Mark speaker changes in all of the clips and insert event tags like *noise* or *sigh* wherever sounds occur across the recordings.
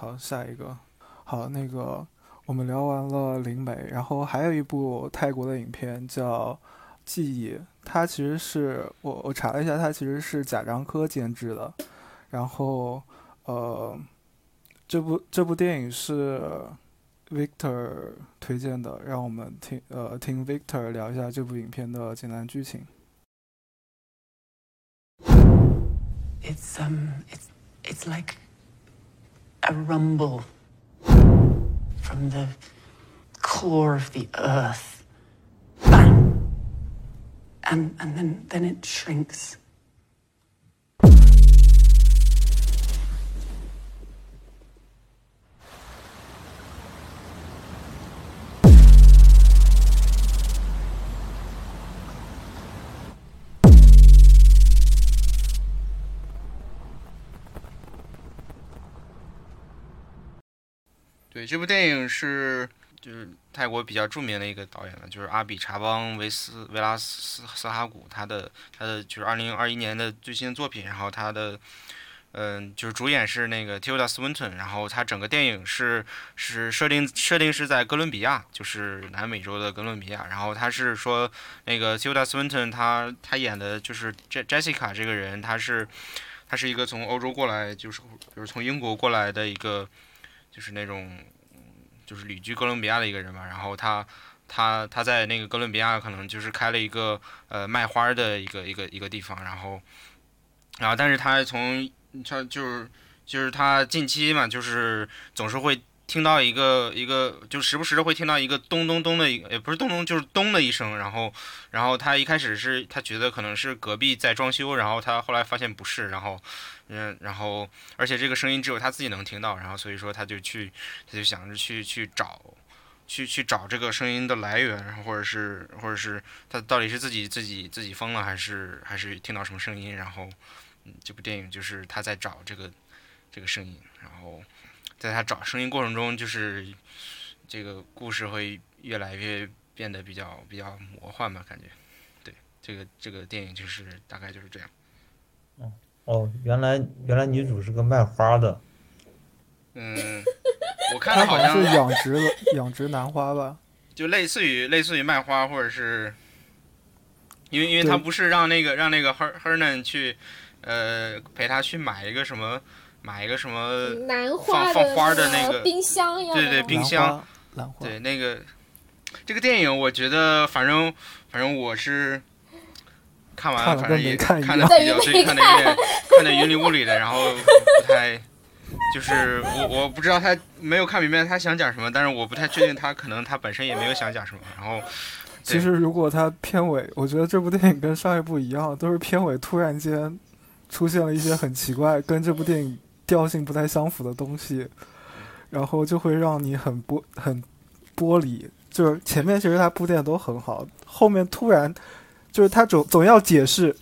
Speaker 1: 好，下一个，好，那个我们聊完了灵媒，然后还有一部泰国的影片叫《记忆》，它其实是我我查了一下，它其实是贾樟柯监制的，然后呃，这部这部电影是 Victor 推荐的，让我们听呃听 Victor 聊一下这部影片的简单剧情。
Speaker 2: It's um it's it's like a rumble from the core of the earth. Bang! And and then then it shrinks.
Speaker 3: 对，这部电影是就是泰国比较著名的一个导演了，就是阿比查邦维斯维拉斯斯哈古，他的他的就是二零二一年的最新的作品，然后他的嗯就是主演是那个 Tilda Swinton，然后他整个电影是是设定设定是在哥伦比亚，就是南美洲的哥伦比亚，然后他是说那个 Tilda Swinton 他他演的就是 j Jessica 这个人，他是他是一个从欧洲过来，就是就是从英国过来的一个。就是那种，就是旅居哥伦比亚的一个人嘛。然后他，他，他在那个哥伦比亚可能就是开了一个呃卖花的一个一个一个地方。然后，然后但是他从他就是就是他近期嘛，就是总是会听到一个一个，就时不时的会听到一个咚咚咚的一个，也不是咚咚，就是咚的一声。然后，然后他一开始是他觉得可能是隔壁在装修，然后他后来发现不是，然后。嗯，然后而且这个声音只有他自己能听到，然后所以说他就去，他就想着去去找，去去找这个声音的来源，然后或者是或者是他到底是自己自己自己疯了，还是还是听到什么声音？然后，嗯，这部电影就是他在找这个这个声音，然后在他找声音过程中，就是这个故事会越来越变得比较比较魔幻吧，感觉，对，这个这个电影就是大概就是这样。
Speaker 4: 哦，原来原来女主是个卖花的。
Speaker 3: 嗯，我看
Speaker 1: 它
Speaker 3: 的
Speaker 1: 好像是养殖养殖兰花吧？
Speaker 3: 就类似于类似于卖花，或者是，因为因为
Speaker 1: 对
Speaker 3: 他不是让那个让那个 Her Hernan 去，呃，陪他去买一个什么买一个什么，
Speaker 5: 兰花
Speaker 3: 放放花的
Speaker 5: 的
Speaker 3: 那个
Speaker 5: 冰箱呀
Speaker 3: 对对冰箱
Speaker 1: 兰花，
Speaker 3: 对那个这个电影，我觉得反正反正我是看完反正也
Speaker 1: 看
Speaker 3: 的比较看的有点看 *laughs* 的云里雾里的，然后不太。就是我我不知道他没有看明白他想讲什么，但是我不太确定他可能他本身也没有想讲什么。然后
Speaker 1: 其实如果他片尾，我觉得这部电影跟上一部一样，都是片尾突然间出现了一些很奇怪、跟这部电影调性不太相符的东西，然后就会让你很剥很剥离。就是前面其实它铺垫都很好，后面突然就是他总总要解释。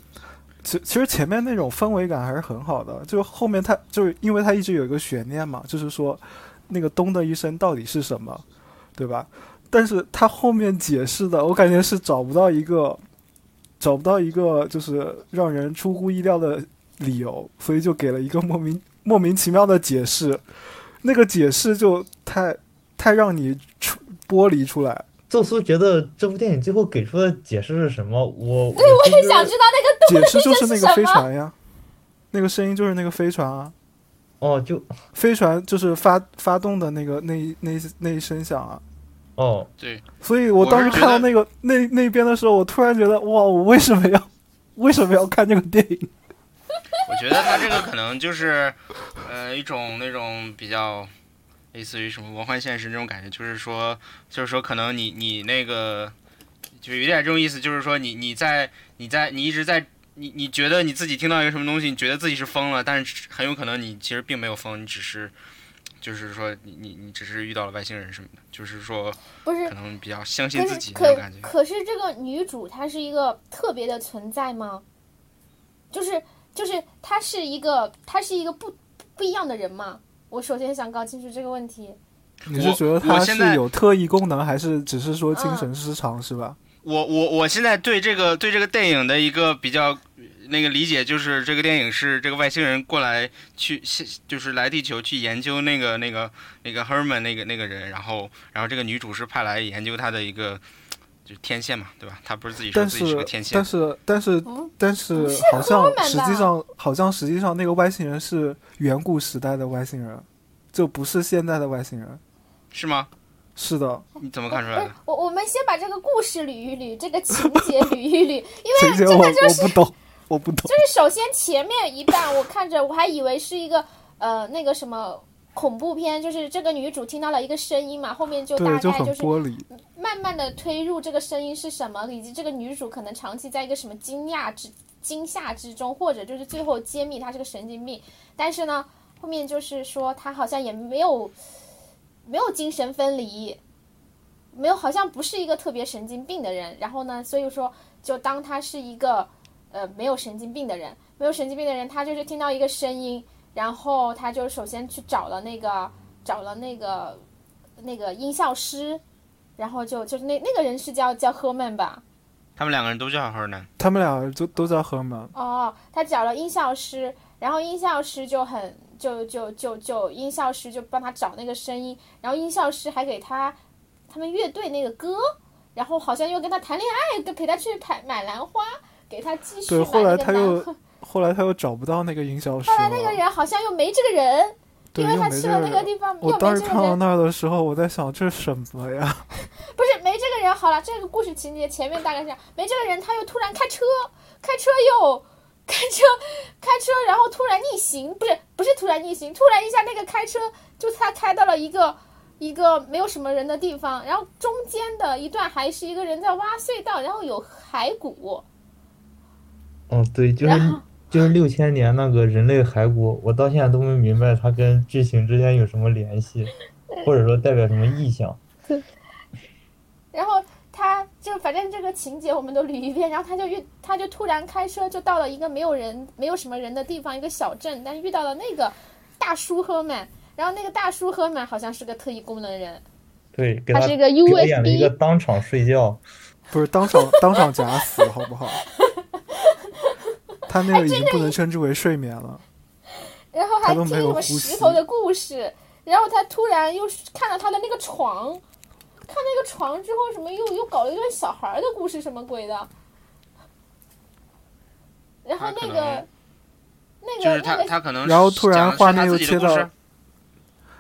Speaker 1: 其其实前面那种氛围感还是很好的，就后面他就是因为他一直有一个悬念嘛，就是说那个咚的一声到底是什么，对吧？但是他后面解释的，我感觉是找不到一个找不到一个就是让人出乎意料的理由，所以就给了一个莫名莫名其妙的解释，那个解释就太太让你出剥离出来。
Speaker 4: 宙斯觉得这部电影最后给出的解释是什么？我对，
Speaker 5: 我也想知道那个
Speaker 1: 解释就是那个飞船呀，那个声音就是那个飞船啊，
Speaker 4: 哦，就
Speaker 1: 飞船就是发发动的那个那一那那一声响啊。
Speaker 4: 哦，
Speaker 3: 对，
Speaker 1: 所以我当时看到那个那那边的时候，我突然觉得哇，我为什么要为什么要看这个电影？
Speaker 3: 我觉得他这个可能就是，呃，一种那种比较类似于什么魔幻现实那种感觉，就是说，就是说，可能你你那个，就有点这种意思，就是说你你在你在你一直在你你觉得你自己听到一个什么东西，你觉得自己是疯了，但是很有可能你其实并没有疯，你只是。就是说你，你你只是遇到了外星人什么的，就是说，
Speaker 5: 不是
Speaker 3: 可能比较相信自己那种
Speaker 5: 可
Speaker 3: 感觉。
Speaker 5: 可是这个女主她是一个特别的存在吗？就是就是他是一个他是一个不不一样的人嘛？我首先想搞清楚这个问题。
Speaker 1: 你是觉得他是
Speaker 3: 我现在
Speaker 1: 有特异功能，还是只是说精神失常，是吧？
Speaker 3: 我我我现在对这个对这个电影的一个比较那个理解就是，这个电影是这个外星人过来去，就是来地球去研究那个那个那个 Herman 那个那个人，然后然后这个女主是派来研究他的一个就是天线嘛，对吧？他不是自己说
Speaker 1: 但
Speaker 3: 自己是
Speaker 1: 是
Speaker 3: 个天线
Speaker 1: 但，是但是
Speaker 5: 嗯
Speaker 1: 但是
Speaker 5: 不是
Speaker 1: 好像实际上好像实际上那个外星人是远古时代的外星人，就不是现在的外星人。
Speaker 3: 是吗？
Speaker 1: 是的，
Speaker 3: 你怎么看出来的？
Speaker 5: 我我们先把这个故事捋一捋，这个情节捋一捋，因为
Speaker 1: 情节我我不懂，我不懂。
Speaker 5: 就是首先前面一半我看着我还以为是一个呃那个什么恐怖片，就是这个女主听到了一个声音嘛，后面就大概就是。慢慢的推入这个声音是什么，以及这个女主可能长期在一个什么惊讶之惊吓之中，或者就是最后揭秘她是个神经病。但是呢，后面就是说她好像也没有没有精神分离，没有好像不是一个特别神经病的人。然后呢，所以说就当她是一个呃没有神经病的人，没有神经病的人，她就是听到一个声音，然后他就首先去找了那个找了那个那个音效师。然后就就是那那个人是叫叫赫曼吧？
Speaker 3: 他们两个人都叫 Hernan，
Speaker 1: 他们俩都都叫赫曼。
Speaker 5: 哦，他找了音效师，然后音效师就很就就就就音效师就帮他找那个声音，然后音效师还给他他们乐队那个歌，然后好像又跟他谈恋爱，跟陪他去买买兰花，给他继续
Speaker 1: 对，
Speaker 5: 买
Speaker 1: 后来
Speaker 5: 那个兰
Speaker 1: 他又
Speaker 5: 花。
Speaker 1: 后来他又找不到那个营销师
Speaker 5: 后来那个。人好像又没这个人，因为他去了那
Speaker 1: 个
Speaker 5: 地方
Speaker 1: 我当时看到那儿的时候，我在想这是什么呀？*laughs*
Speaker 5: 不是没这个人。好了，这个故事情节前面大概是这样，没这个人，他又突然开车，开车又开车开车，然后突然逆行，不是不是突然逆行，突然一下那个开车就他开到了一个一个没有什么人的地方，然后中间的一段还是一个人在挖隧道，然后有骸骨，
Speaker 4: 哦，对，就是就是六千年那个人类骸骨，我到现在都没明白它跟剧情之间有什么联系，或者说代表什么意象。*laughs*
Speaker 5: 然后他就反正这个情节我们都捋一遍，然后他就遇他就突然开车就到了一个没有人没有什么人的地方，一个小镇，但是遇到了那个大叔赫曼，然后那个大叔赫曼好像是个特异功能人，
Speaker 4: 对，给他
Speaker 5: 他是一个
Speaker 4: 表演了一个
Speaker 5: USB，
Speaker 4: 当场睡觉。
Speaker 1: 不是当场当场假死，好不好？*laughs* 他那个已经不能称之为睡眠了。
Speaker 5: 然后还
Speaker 1: 他都没
Speaker 5: 听什么石头的故事，然后他突然又看到他的那个床，看那个床之后什么又又搞了一段小孩儿的故事，什么鬼的？然后那个那
Speaker 3: 就是他
Speaker 5: 个那个
Speaker 3: 他可能
Speaker 1: 然后突然画面又切到
Speaker 3: 自己的故事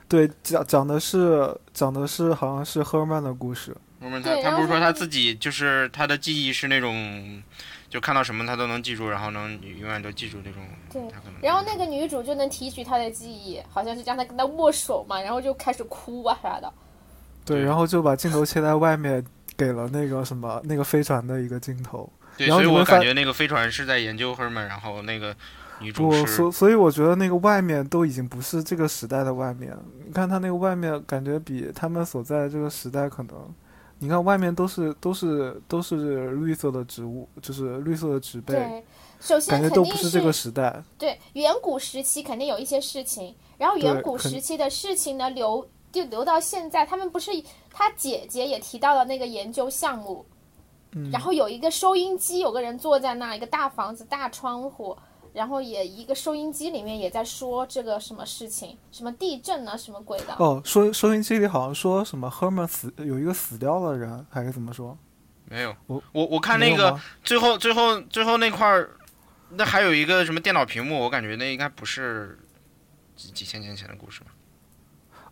Speaker 1: 对，讲讲的是讲的是好像是赫尔曼的故事。
Speaker 3: 我们他
Speaker 5: 对然后他
Speaker 3: 他不是说他自己就是他的记忆是那种，就看到什么他都能记住，然后能永远都记住这种。
Speaker 5: 对然后那个女主就能提取他的记忆，好像是让他跟他握手嘛，然后就开始哭啊啥的。
Speaker 1: 对，然后就把镜头切在外面，给了那个什么 *laughs* 那个飞船的一个镜头。
Speaker 3: 对，所以我感觉那个飞船是在研究 Herman，然后那个女主我，
Speaker 1: 所所以我觉得那个外面都已经不是这个时代的外面。你看他那个外面，感觉比他们所在的这个时代可能，你看外面都是都是都是绿色的植物，就是绿色的植被，
Speaker 5: 对，首先肯定
Speaker 1: 都不是这个时代。
Speaker 5: 对远古时期肯定有一些事情，然后远古时期的事情呢留就留到现在，他们不是他姐姐也提到了那个研究项目，
Speaker 1: 嗯，
Speaker 5: 然后有一个收音机，有个人坐在那，一个大房子大窗户，然后也一个收音机里面也在说这个什么事情，什么地震啊，什么鬼的。
Speaker 1: 哦，收收音机里好像说什么 Herman 死有一个死掉的人，还是怎么说？
Speaker 3: 没有。
Speaker 1: 我
Speaker 3: 我我看那个最后最后最后那块儿，那还有一个什么电脑屏幕，我感觉那应该不是几几千年前的故事吧？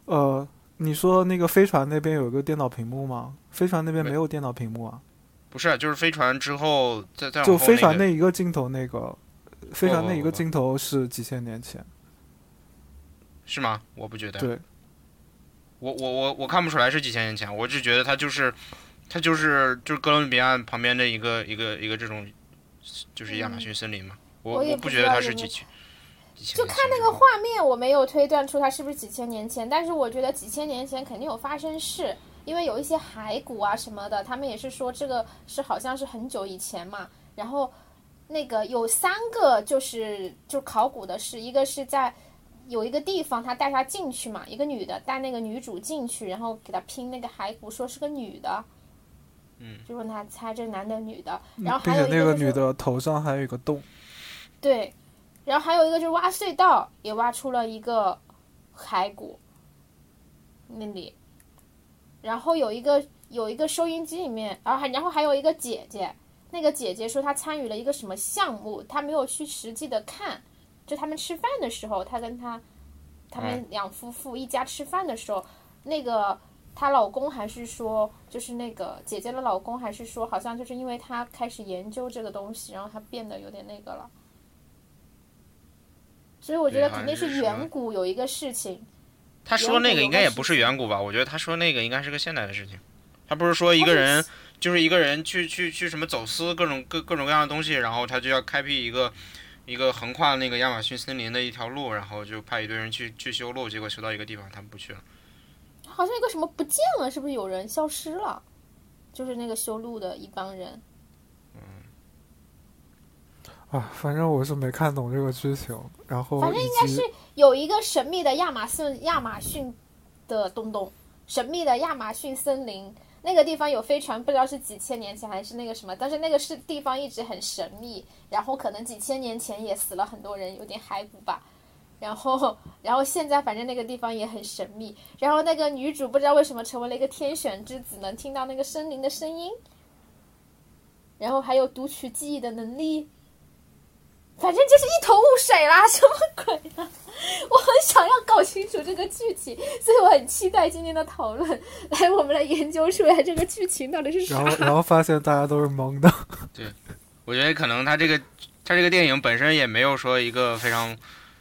Speaker 1: 呃，你说那个飞船那边有一个电脑屏幕吗？飞船那边
Speaker 3: 没
Speaker 1: 没有电脑屏幕啊，
Speaker 3: 不是，就是飞船之后再再往
Speaker 1: 就飞船那
Speaker 3: 那个
Speaker 1: 一个镜头，那个飞船那一个镜头是几千年前。
Speaker 3: 是吗？我不觉得。
Speaker 1: 对，
Speaker 3: 我我我我看不出来是几千年前，我只觉得它就是，它就是就是哥伦比亚旁边的一个一个一个这种，就是亚马逊森林嘛。我
Speaker 5: 我也不
Speaker 3: 不觉得它是几千
Speaker 5: 就看那个画面，我没有推断出它是不是几千年前，但是我觉得几千年前肯定有发生事，因为有一些骸骨啊什么的，他们也是说这个是好像是很久以前嘛。然后那个有三个就是就考古的事，一个是在有一个地方他带她进去嘛，一个女的带那个女主进去，然后给她拼那个骸骨，说是个女的。
Speaker 3: 嗯，
Speaker 5: 就问他猜这男的女的，然后还有一就是
Speaker 1: 且那个女的头上还有一个洞，
Speaker 5: 对，然后还有一个就是挖隧道，也挖出了一个骸骨那里，然后有一个有一个收音机里面，然后还然后还有一个姐姐，那个姐姐说她参与了一个什么项目，她没有去实际的看，就他们吃饭的时候，她跟她他们两夫妇一家吃饭的时候，那个。她老公还是说，就是那个姐姐的老公，还是说，好像就是因为她开始研究这个东西，然后她变得有点那个了。所以我觉得肯定
Speaker 3: 是
Speaker 5: 远古有一个事情，
Speaker 3: 他说那个应该也不是
Speaker 5: 远
Speaker 3: 远古吧？我觉得他说那个应该是个现代的事情。他不是说一个人就是一个人去去去什么走私各种各各种各样的东西，然后他就要开辟一个一个横跨那个亚马逊森林的一条路，然后就派一堆人去去修路，结果修到一个地方他们不去了。
Speaker 5: 好像一个什么不见了，是不是有人消失了？就是那个修路的一帮人。
Speaker 1: 啊，反正我是没看懂这个剧情，然后
Speaker 5: 反正应该是有一个神秘的亚马逊亚马逊的东东，神秘的亚马逊森林，那个地方有飞船，不知道是几千年前还是那个什么，但是那个是地方一直很神秘，然后可能几千年前也死了很多人，有点骸骨吧。然后，然后现在反正那个地方也很神秘。然后那个女主不知道为什么成为了一个天选之子，能听到那个森林的声音，然后还有读取记忆的能力。反正就是一头雾水啦，什么鬼啊？我很想要搞清楚这个剧情，所以我很期待今天的讨论。来，我们来研究出来这个剧情到底是啥
Speaker 1: 然。后然后发现大家都是懵的，对
Speaker 3: 我觉得可能他这个他这个电影本身也没有说一个非常，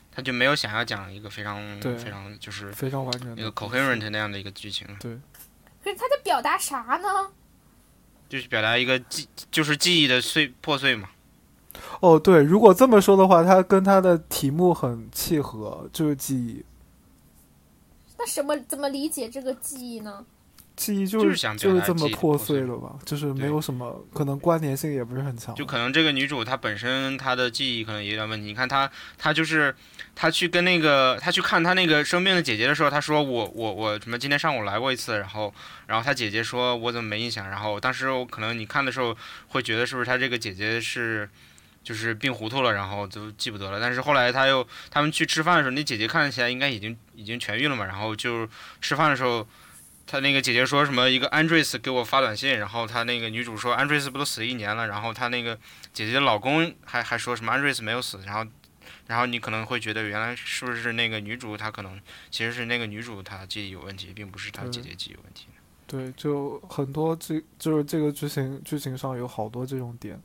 Speaker 3: 他就没有想要讲一个非常非常就是
Speaker 1: 非常完整的
Speaker 3: 一个 coherent 那样的一个剧情，对
Speaker 5: 可是他在表达啥呢？
Speaker 3: 就是表达一个记就是记忆的碎破碎嘛。
Speaker 1: 哦，对，如果这么说的话，它跟它的题目很契合，就是记忆。
Speaker 5: 那什么怎么理解这个记忆呢？
Speaker 1: 记忆就
Speaker 3: 就是想
Speaker 1: 就是这么破
Speaker 3: 破碎
Speaker 1: 碎了吧，就是没有什么可能关联性也不是很强。
Speaker 3: 就可能这个女主她本身她的记忆可能也有点问题。你看她，她就是她去跟那个她去看她那个生病的姐姐的时候，她说我我我什么今天上午来过一次，然后然后她姐姐说我怎么没印象？然后当时我可能你看的时候会觉得是不是她这个姐姐是就是病糊涂了，然后就记不得了。但是后来他又他们去吃饭的时候，那姐姐看起来应该已经已经痊愈了嘛，然后就吃饭的时候。他那个姐姐说什么？一个 Andres 给我发短信，然后他那个女主说 Andres 不都死了一年了？然后他那个姐姐的老公还还说什么 Andres 没有死，然后，然后你可能会觉得原来是不是那个女主她可能其实是那个女主她记忆有问题，并不是她姐姐记忆有问题。
Speaker 1: 对，就很多这就是这个剧情剧情上有好多这种点，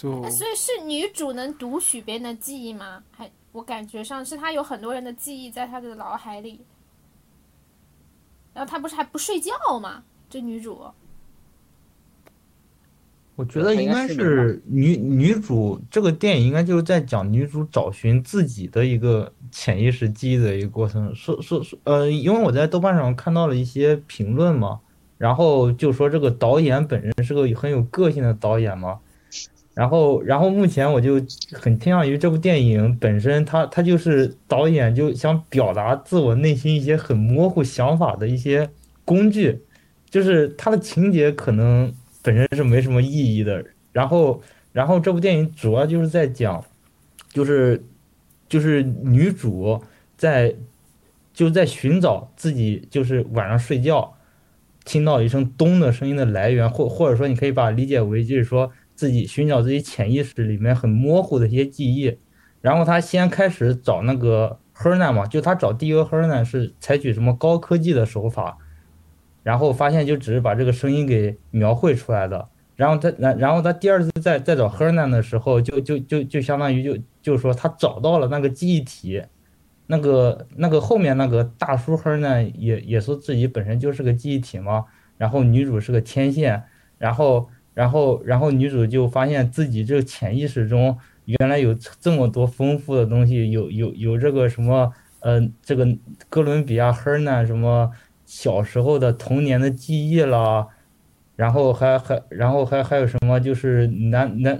Speaker 5: 所以是女主能读取别人的记忆吗？还我感觉上是她有很多人的记忆在她的脑海里，然后她不是还不睡觉吗？这女主
Speaker 4: 我觉得应该是女女主这个电影应该就是在讲女主找寻自己的一个潜意识记忆的一个过程。说说说，呃，因为我在豆瓣上看到了一些评论嘛，然后就说这个导演本人是个很有个性的导演嘛。然后，然后目前我就很倾向于这部电影本身，它它就是导演就想表达自我内心一些很模糊想法的一些工具，就是它的情节可能本身是没什么意义的。然后，然后这部电影主要就是在讲，就是就是女主在就在寻找自己，就是晚上睡觉听到一声咚的声音的来源，或或者说你可以把理解为就是说自己寻找自己潜意识里面很模糊的一些记忆。然后他先开始找那个 Hernan 嘛，就他找第一个 Hernan 是采取什么高科技的手法。然后发现就只是把这个声音给描绘出来的，然后他然然后他第二次再再找 Hernan 的时候，就就就就相当于就就说他找到了那个记忆体，那个那个后面那个大叔 Hernan 也也说自己本身就是个记忆体嘛，然后女主是个天线，然后然后然后女主就发现自己这个潜意识中原来有这么多丰富的东西，有有有这个什么呃这个哥伦比亚 Hernan 什么。小时候的童年的记忆啦，然后还还然后还还有什么就是南南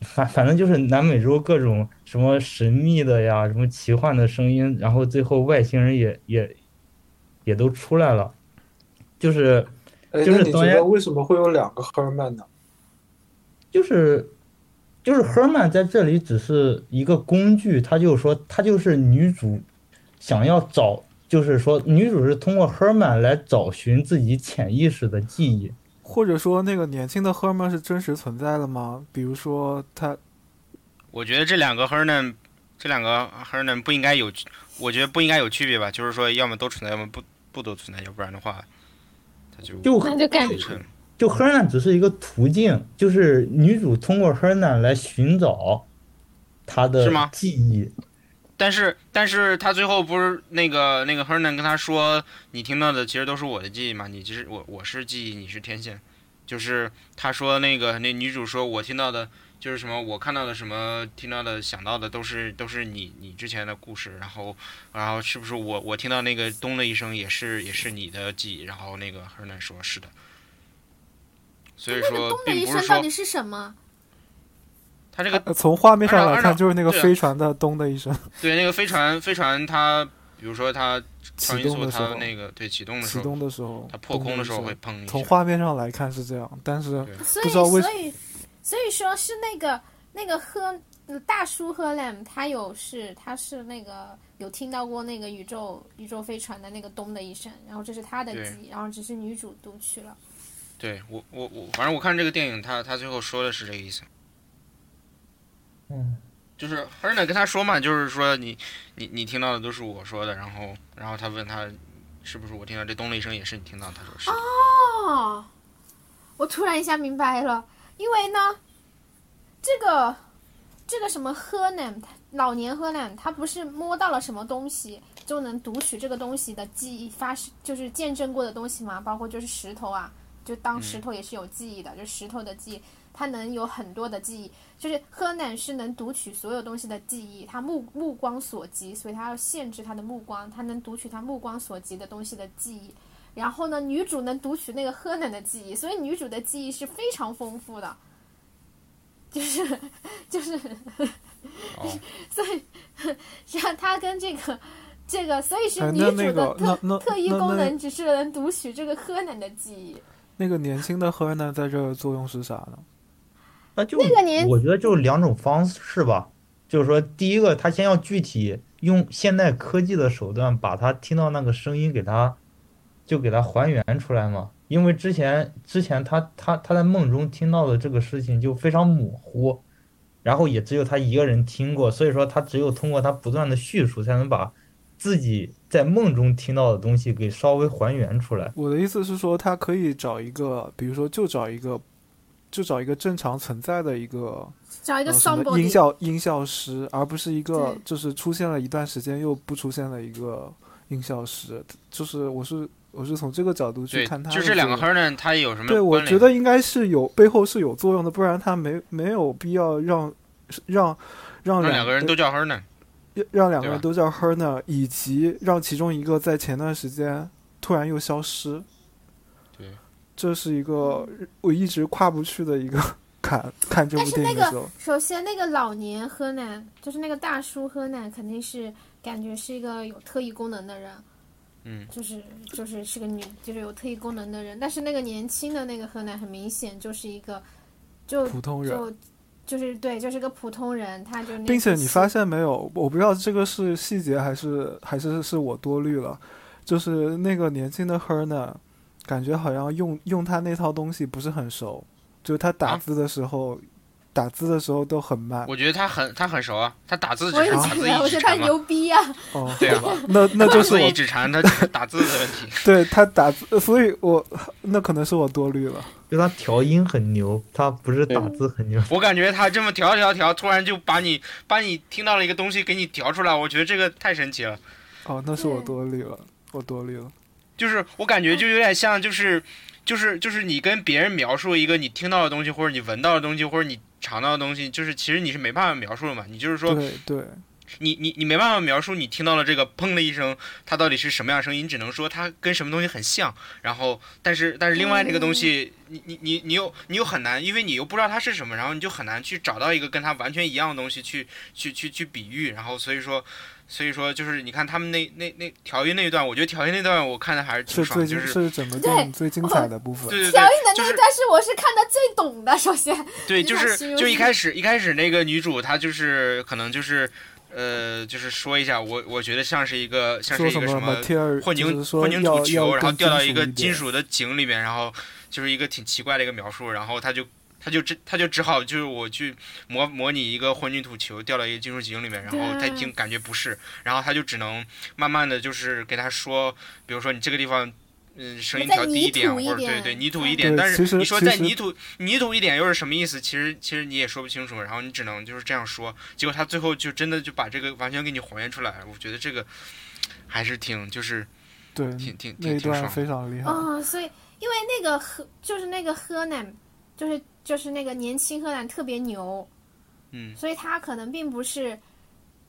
Speaker 4: 反反正就是南美洲各种什么神秘的呀，什么奇幻的声音，然后最后外星人也也也都出来了，就是
Speaker 6: 哎，
Speaker 4: 就是导演
Speaker 6: 得为什么会有两个 Herman 呢？
Speaker 4: 就是就是 Herman 在这里只是一个工具，他就是说他就是女主想要找，就是说女主是通过 Herman 来找寻自己潜意识的记忆。
Speaker 1: 或者说那个年轻的 Herman 是真实存在的吗？比如说他
Speaker 3: 我觉得这两个 Herman 这两个 Herman 不应该有，我觉得不应该有区别吧，就是说要么都存在，要么不不都存在，要不然的话，他就
Speaker 4: 就
Speaker 5: 那就感
Speaker 3: 不成。
Speaker 4: 就 Hernan 只是一个途径，就是女主通过 Hernan 来寻找她的
Speaker 3: 是吗？
Speaker 4: 记忆。
Speaker 3: 但是但是他最后不是那个那个 Hernan 跟他说，你听到的其实都是我的记忆嘛，你其实我我是记忆，你是天线，就是他说那个那女主说我听到的就是什么，我看到的什么，听到的想到的都是都是你你之前的故事，然后然后是不是我我听到那个咚的一声也是也是你的记忆，然后那个 Hernan 说是的，所以
Speaker 5: 那个
Speaker 3: 说
Speaker 5: 咚的一
Speaker 3: 并不是说
Speaker 5: 声到底是什么？
Speaker 3: 他这个
Speaker 1: 呃从画面上来看，就是那个飞船的咚的一声 *laughs*
Speaker 3: 对那个飞船飞船它，比如说它超
Speaker 1: 启
Speaker 3: 音速
Speaker 1: 动的时候，
Speaker 3: 它那个对启动的时
Speaker 1: 启
Speaker 3: 候，
Speaker 1: 动的时候，
Speaker 3: 它破空的时候会砰。
Speaker 1: 从画面上来看是这样，但是
Speaker 5: 所以
Speaker 1: 不知道为
Speaker 5: 所以所以说是那个那个喝呃大叔喝 lam 他有是他是那个有听到过那个宇宙宇宙飞船的那个咚的一声，然后这是他的
Speaker 3: 对
Speaker 5: 记忆，然后只是女主读取了。
Speaker 3: 对我我我，反正我看这个电影，他他最后说的是这个意思，
Speaker 4: 嗯，
Speaker 3: 就是 Hernan 跟他说嘛，就是说你你你听到的都是我说的，然后然后他问他是不是我听到这咚的一声也是你听到的，他说是。
Speaker 5: 哦，我突然一下明白了，因为呢，这个这个什么 Herne，老年 Herne，他不是摸到了什么东西就能读取这个东西的记忆发生，就是见证过的东西嘛，包括就是石头啊，就当石头也是有记忆的，就石头的记忆，它能有很多的记忆，就是喝呢是能读取所有东西的记忆，他目目光所及，所以他要限制他的目光，他能读取他目光所及的东西的记忆。然后呢，女主能读取那个柯南的记忆，所以女主的记忆是非常丰富的，就是就是，
Speaker 3: 哦，
Speaker 5: 所以 *laughs* 让她跟这个这个，所以是女主的特、
Speaker 1: 个那那
Speaker 5: 特异功能只是能读取这个柯南的记忆。
Speaker 1: 那个年轻的 Hernan 在这儿作用是啥呢？
Speaker 4: 那就
Speaker 5: 那个年
Speaker 4: 我觉得就是两种方式吧，就是说，第一个，他先要具体用现代科技的手段，把他听到那个声音给他，就给他还原出来嘛。因为之前之前他他他在梦中听到的这个事情就非常模糊，然后也只有他一个人听过，所以说他只有通过他不断的叙述，才能把自己在梦中听到的东西给稍微还原出来。
Speaker 1: 我的意思是说，他可以找一个，比如说就找一个，就找一个正常存在的一个
Speaker 5: 找一个
Speaker 1: 呃什么
Speaker 5: somebody，
Speaker 1: 音效音效师，而不是一个就是出现了一段时间又不出现的一个音效师。就是我是我是从这个角度去看，他的
Speaker 3: 就这两个 Hernan 他有什么
Speaker 1: 对，我觉得应该是有背后是有作用的，不然他没没有必要让让让
Speaker 3: 让
Speaker 1: 两
Speaker 3: 两个人都叫 Hernan，
Speaker 1: 让让两个人都叫 Herna，以及让其中一个在前段时间突然又消失。
Speaker 3: 对，
Speaker 1: 这是一个我一直跨不去的一个 *laughs* 坎。看这部
Speaker 5: 但是那个
Speaker 1: 电影的时候，
Speaker 5: 首先那个老年喝奶，就是那个大叔喝奶，肯定是感觉是一个有特异功能的人。
Speaker 3: 嗯，
Speaker 5: 就是就是是个女，就是有特异功能的人，但是那个年轻的那个河南很明显就是一个，就
Speaker 1: 普通人。
Speaker 5: 就就是对，就是个普通人，他就
Speaker 1: 并且你发现没有，我不知道这个是细节还是还是是我多虑了，就是那个年轻的 Herna，感觉好像用用他那套东西不是很熟，就是他打
Speaker 3: 啊
Speaker 1: 字的时候，打字的时候都很慢。
Speaker 3: 我觉得他很他很熟啊，他打字只是打字一指禅嘛，
Speaker 5: 觉得他牛逼啊！
Speaker 1: 哦，*laughs*
Speaker 3: 对啊
Speaker 1: 那那就是我
Speaker 3: 指禅，他只是打字的问题。*laughs*
Speaker 1: 对他打字，所以我那可能是我多虑了。
Speaker 4: 就他调音很牛，他不是打字很牛。
Speaker 3: 我感觉他这么调调调，突然就把你把你听到了一个东西给你调出来，我觉得这个太神奇了。
Speaker 1: 哦，那是我多虑了，我多虑了。
Speaker 3: 就是我感觉就有点像，就是就是就是你跟别人描述一个你听到的东西，或者你闻到的东西，或者你尝到的东西，就是其实你是没办法描述的嘛。你就是说，你你你没办法描述你听到了这个砰的一声，它到底是什么样的声音，你只能说它跟什么东西很像。然后，但是但是另外那个东西，你你你你又你又很难，因为你又不知道它是什么，然后你就很难去找到一个跟它完全一样的东西去去去去比喻。然后所以说。所以说，就是你看他们那那那调音那一段，我觉得调音那段我看的还是挺爽，
Speaker 1: 是
Speaker 3: 就是
Speaker 1: 是整个电影最精彩的部分。
Speaker 3: 对对
Speaker 5: 调
Speaker 3: 对就是
Speaker 5: 音的那一段是我是看的最懂的，首先，
Speaker 3: 对，就是就一开始一开始那个女主她就是可能就是呃就是说一下，我我觉得像是一个像是
Speaker 1: 说什么
Speaker 3: 一个什么混凝混凝土球，然后掉到一个
Speaker 1: 金属
Speaker 3: 的井里面，然后就是一个挺奇怪的一个描述，然后他就他就只他就只好就是我去模模拟一个混凝土球掉到一个金属井里面，然后他
Speaker 5: 对
Speaker 3: 听感觉不是，然后他就只能慢慢的就是给他说，比如说你这个地方。嗯，声音
Speaker 5: 再
Speaker 3: 调低
Speaker 5: 一
Speaker 3: 点，或者对对泥土一点，但是你说在泥土泥土一点又是什么意思？其实其实你也说不清楚，然后你只能就是这样说，结果他最后就真的就把这个完全给你还原出来，我觉得这个还是挺就是
Speaker 1: 对
Speaker 3: 挺挺
Speaker 1: 那一段
Speaker 3: 挺挺爽。
Speaker 1: 非常厉害。
Speaker 5: 啊、所以因为那个河就是那个河南，就是就是那个年轻河南特别牛，
Speaker 3: 嗯，
Speaker 5: 所以他可能并不是，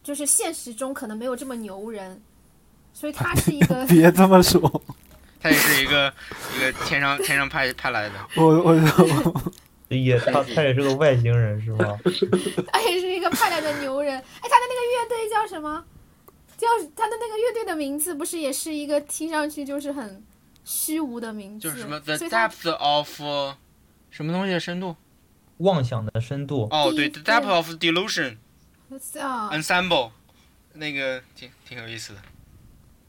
Speaker 5: 就是现实中可能没有这么牛人，所以他是一个 *laughs*
Speaker 1: 别这么说，
Speaker 3: 他也是一个一个天上天上派派来的，
Speaker 1: 我我我
Speaker 4: 也他他也是个外星人是吗？*laughs*
Speaker 5: 他也是一个派来的牛人。哎，他的那个乐队叫什么？叫他的那个乐队的名字不是也是一个听上去就是很虚无的名字？
Speaker 3: 就是什么 The depth of 什么东西的深度？
Speaker 4: 妄想的深度，
Speaker 3: 哦，对，The depth of delusion
Speaker 5: 啊
Speaker 3: ，ensemble，那个挺挺有意思的。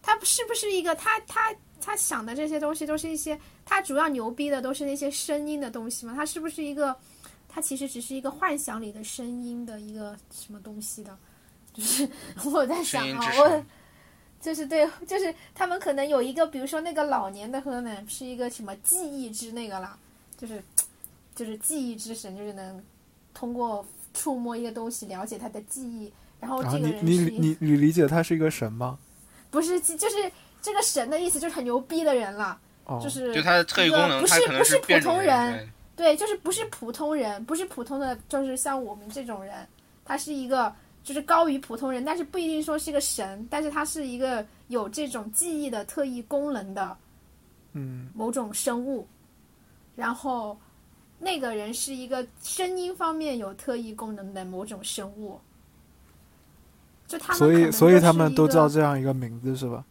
Speaker 5: 他是不是一个他他他想的这些东西都是一些他主要牛逼的都是那些声音的东西嘛？他是不是一个他其实只是一个幻想里的声音的一个什么东西的？*laughs* 就是我在想啊，我就是对，就是他们可能有一个，比如说那个老年的河南是一个什么记忆之那个啦，就是就是记忆之神，就是能通过触摸一个东西了解他的记忆，然后这个
Speaker 1: 你你你理解他是一个神吗？
Speaker 5: 不是就是这个神的意思就是很牛逼的人了。
Speaker 1: 哦，
Speaker 5: 就是
Speaker 3: 就他的特异功能，
Speaker 5: 不
Speaker 3: 它可能
Speaker 5: 是不是普通人，对，就是不是普通人，不是普通的，就是像我们这种人，他是一个就是高于普通人，但是不一定说是个神，但是他是一个有这种记忆的特异功能的
Speaker 1: 嗯，
Speaker 5: 某种生物，然后那个人是一个声音方面有特异功能的某种生物，就他们
Speaker 1: 所以所以他们都叫这样一个名字是吧？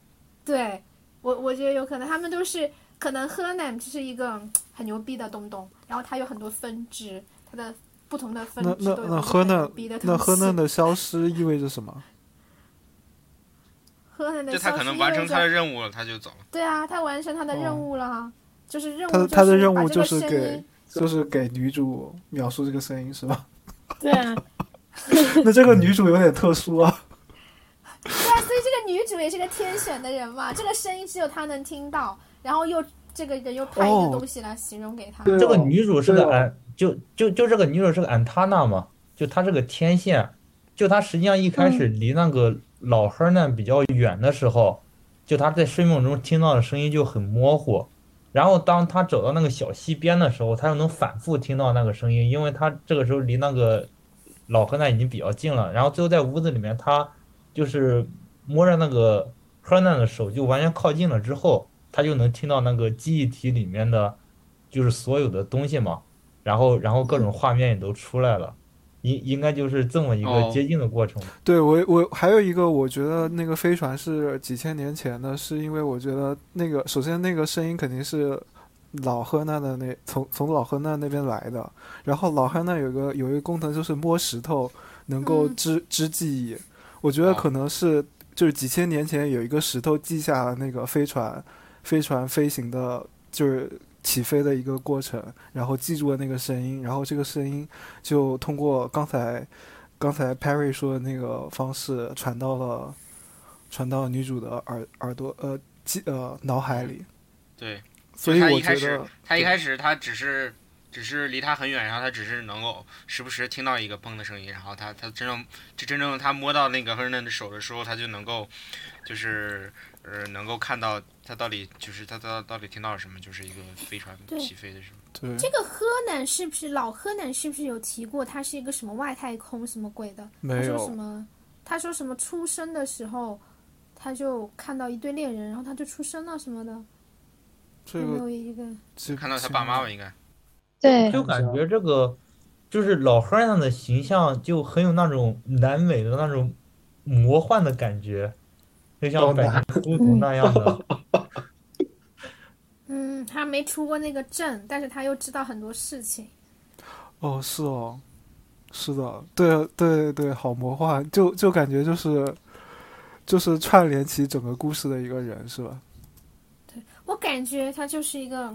Speaker 5: 对我，我觉得有可能他们都是可能河南只是一个嗯很牛逼的东东，然后它有很多分支，它的不同的分支
Speaker 1: 那那河
Speaker 5: 一个很牛
Speaker 1: 南
Speaker 5: 逼的
Speaker 1: 那河南
Speaker 5: 的
Speaker 1: 的消失意味着什么？
Speaker 5: 河南的
Speaker 3: 就他可能完成他的任务了，他就走了。
Speaker 5: 对啊，他完成他的任
Speaker 1: 哦
Speaker 5: 务了，就是任务
Speaker 1: 他的
Speaker 5: 就是
Speaker 1: 他的任务就是给就是给女主描述这个声音是吧？
Speaker 5: 对啊，*laughs*
Speaker 1: 那这个女主有点特殊啊。
Speaker 5: 女主也是个天选的人嘛，这个声音只有她能听到，然后又这个人又派一
Speaker 1: 哦。
Speaker 5: 个东西来形容给她。
Speaker 6: 对
Speaker 4: 这个女主是个安，就就就这个女主是个安塔纳嘛，就她是个天线，就她实际上一开始离那个老黑呢比较远的时候，就她在睡梦中听到的声音就很模糊，然后当她走到那个小溪边的时候，她又能反复听到那个声音，因为她这个时候离那个老河南已经比较近了，然后最后在屋子里面，她就是摸着那个河南的手就完全靠近了之后，他就能听到那个记忆体里面的。就是所有的东西嘛，然后然后各种画面也都出来了，应应该就是这么一个
Speaker 3: 哦。
Speaker 4: 接近的过程。
Speaker 1: 对我我还有一个，我觉得那个飞船是几千年前的，是因为我觉得那个首先那个声音肯定是老河南的那从从老河南那边来的，然后老河南有个有一个功能就是摸石头能够
Speaker 5: 嗯。
Speaker 1: 知、知记忆，我觉得
Speaker 3: 哦
Speaker 1: 可能是就是几千年前有一个石头记下了那个飞船飞船飞行的，就是。起飞的一个过程，然后记住了那个声音，然后这个声音就通过刚才刚才 Perry 说的那个方式传到了传到女主的耳耳朵呃记呃脑海里，
Speaker 3: 对，
Speaker 1: 所以
Speaker 3: 他一开始
Speaker 1: 我觉得
Speaker 3: 他一开始他只是只是离他很远，然后他只是能够时不时听到一个砰的声音，然后他他真正就真正他摸到那个赫嫩的手的时候，他就能够就是呃能够看到他到底就是他到到底听到了什么，就是一个飞船起飞的时候。
Speaker 1: 对
Speaker 5: 这个河南是不是老河南是不是有提过他是一个什么外太空什么鬼的？他
Speaker 1: 没有
Speaker 5: 说什么他说什么出生的时候，他就看到一对恋人，然后他就出生了什么的，
Speaker 1: 这
Speaker 5: 有没有一个？
Speaker 3: 看到他爸妈吧，应该。
Speaker 7: 对，
Speaker 4: 就感觉这个就是老和尚的形象就很有那种南美的那种魔幻的感觉，就像
Speaker 6: 哦
Speaker 4: 百年孤独那样的。*laughs*
Speaker 5: 嗯，他没出过那个镇，但是他又知道很多事情。
Speaker 1: 哦，是哦，是的，对对对，好魔幻，就就感觉就是就是串联起整个故事的一个人，是吧？
Speaker 5: 对我感觉他就是一个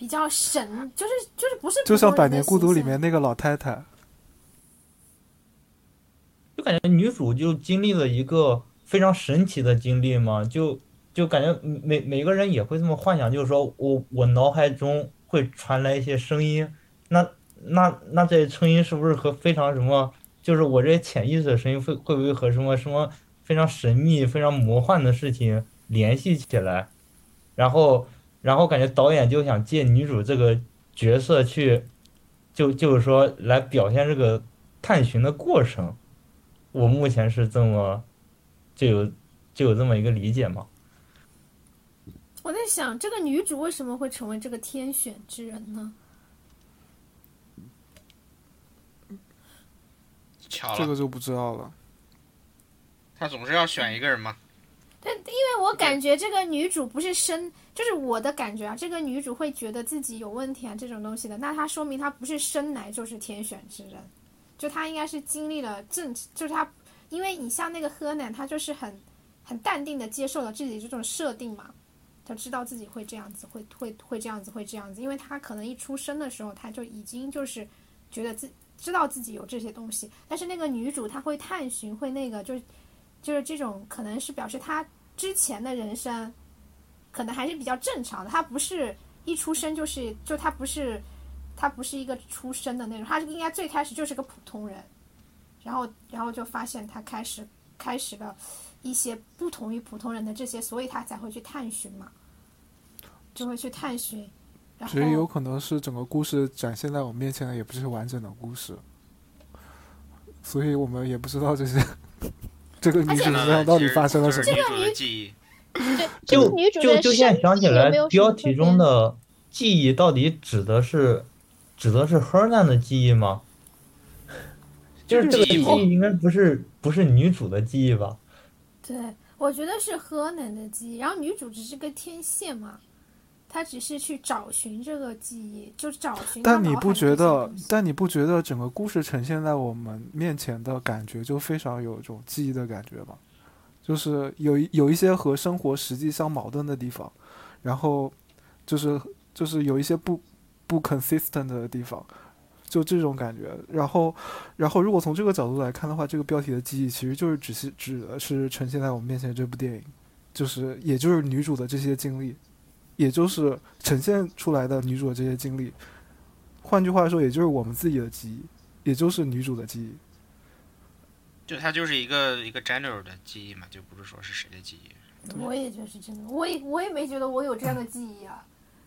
Speaker 5: 比较神，就是就是不是
Speaker 1: 就像《百年孤独》里面那个老太太，
Speaker 4: 就感觉女主就经历了一个非常神奇的经历嘛，就就感觉每每个人也会这么幻想，就是说我我脑海中会传来一些声音，那那那这些声音是不是和非常什么，就是我这些潜意识的声音会会不会和什么什么非常神秘、非常魔幻的事情联系起来？然后然后感觉导演就想借女主这个角色去，就就是说来表现这个探寻的过程。我目前是这么就有就有这么一个理解嘛。
Speaker 5: 我在想，这个女主为什么会成为这个天选之人呢？
Speaker 3: 巧了，
Speaker 1: 这个就不知道了。
Speaker 3: 他总是要选一个人嘛。
Speaker 5: 但因为我感觉这个女主不是生，就是我的感觉啊，这个女主会觉得自己有问题啊这种东西的，那她说明她不是生来就是天选之人，就她应该是经历了正，就是她，因为你像那个柯南，他就是很很淡定的接受了自己这种设定嘛，他知道自己会这样子，会会会这样子，会这样子，因为他可能一出生的时候他就已经就是觉得自知道自己有这些东西，但是那个女主她会探寻，会那个就就是这种可能是表示她之前的人生可能还是比较正常的，他不是一出生就是就他不是他不是一个出生的那种，他应该最开始就是个普通人，然后然后就发现他开始开始了一些不同于普通人的这些，所以他才会去探寻嘛，就会去探寻，然后
Speaker 1: 所以有可能是整个故事展现在我们面前的也不是完整的故事，所以我们也不知道这些这个女主身上到底发生了什么。
Speaker 4: 就
Speaker 7: 女主
Speaker 4: 就就现在想起来标题中的记忆到底指的是指的是 Hernan 的记忆吗？*laughs* 就是这个记
Speaker 3: 记忆
Speaker 4: 应该不是不是女主的记忆吧？
Speaker 5: 对，我觉得是河南的记忆，然后女主只是个天线嘛，她只是去找寻这个记忆，就找寻
Speaker 1: 但你不觉得？但你不觉得整个故事呈现在我们面前的感觉就非常有一种记忆的感觉吗？就是有一有一些和生活实际相矛盾的地方，然后就是就是有一些不不 consistent 的地方，就这种感觉。然后然后如果从这个角度来看的话，这个标题的记忆其实就是只是指的是呈现在我们面前这部电影，就是也就是女主的这些经历，也就是呈现出来的女主的这些经历。换句话说，也就是我们自己的记忆，也就是女主的记忆。
Speaker 3: 就它就是一个一个 general 的记忆嘛，就不是说是谁的记忆。
Speaker 5: 我也觉得是真的，我也我也没觉得我有这样的记忆啊，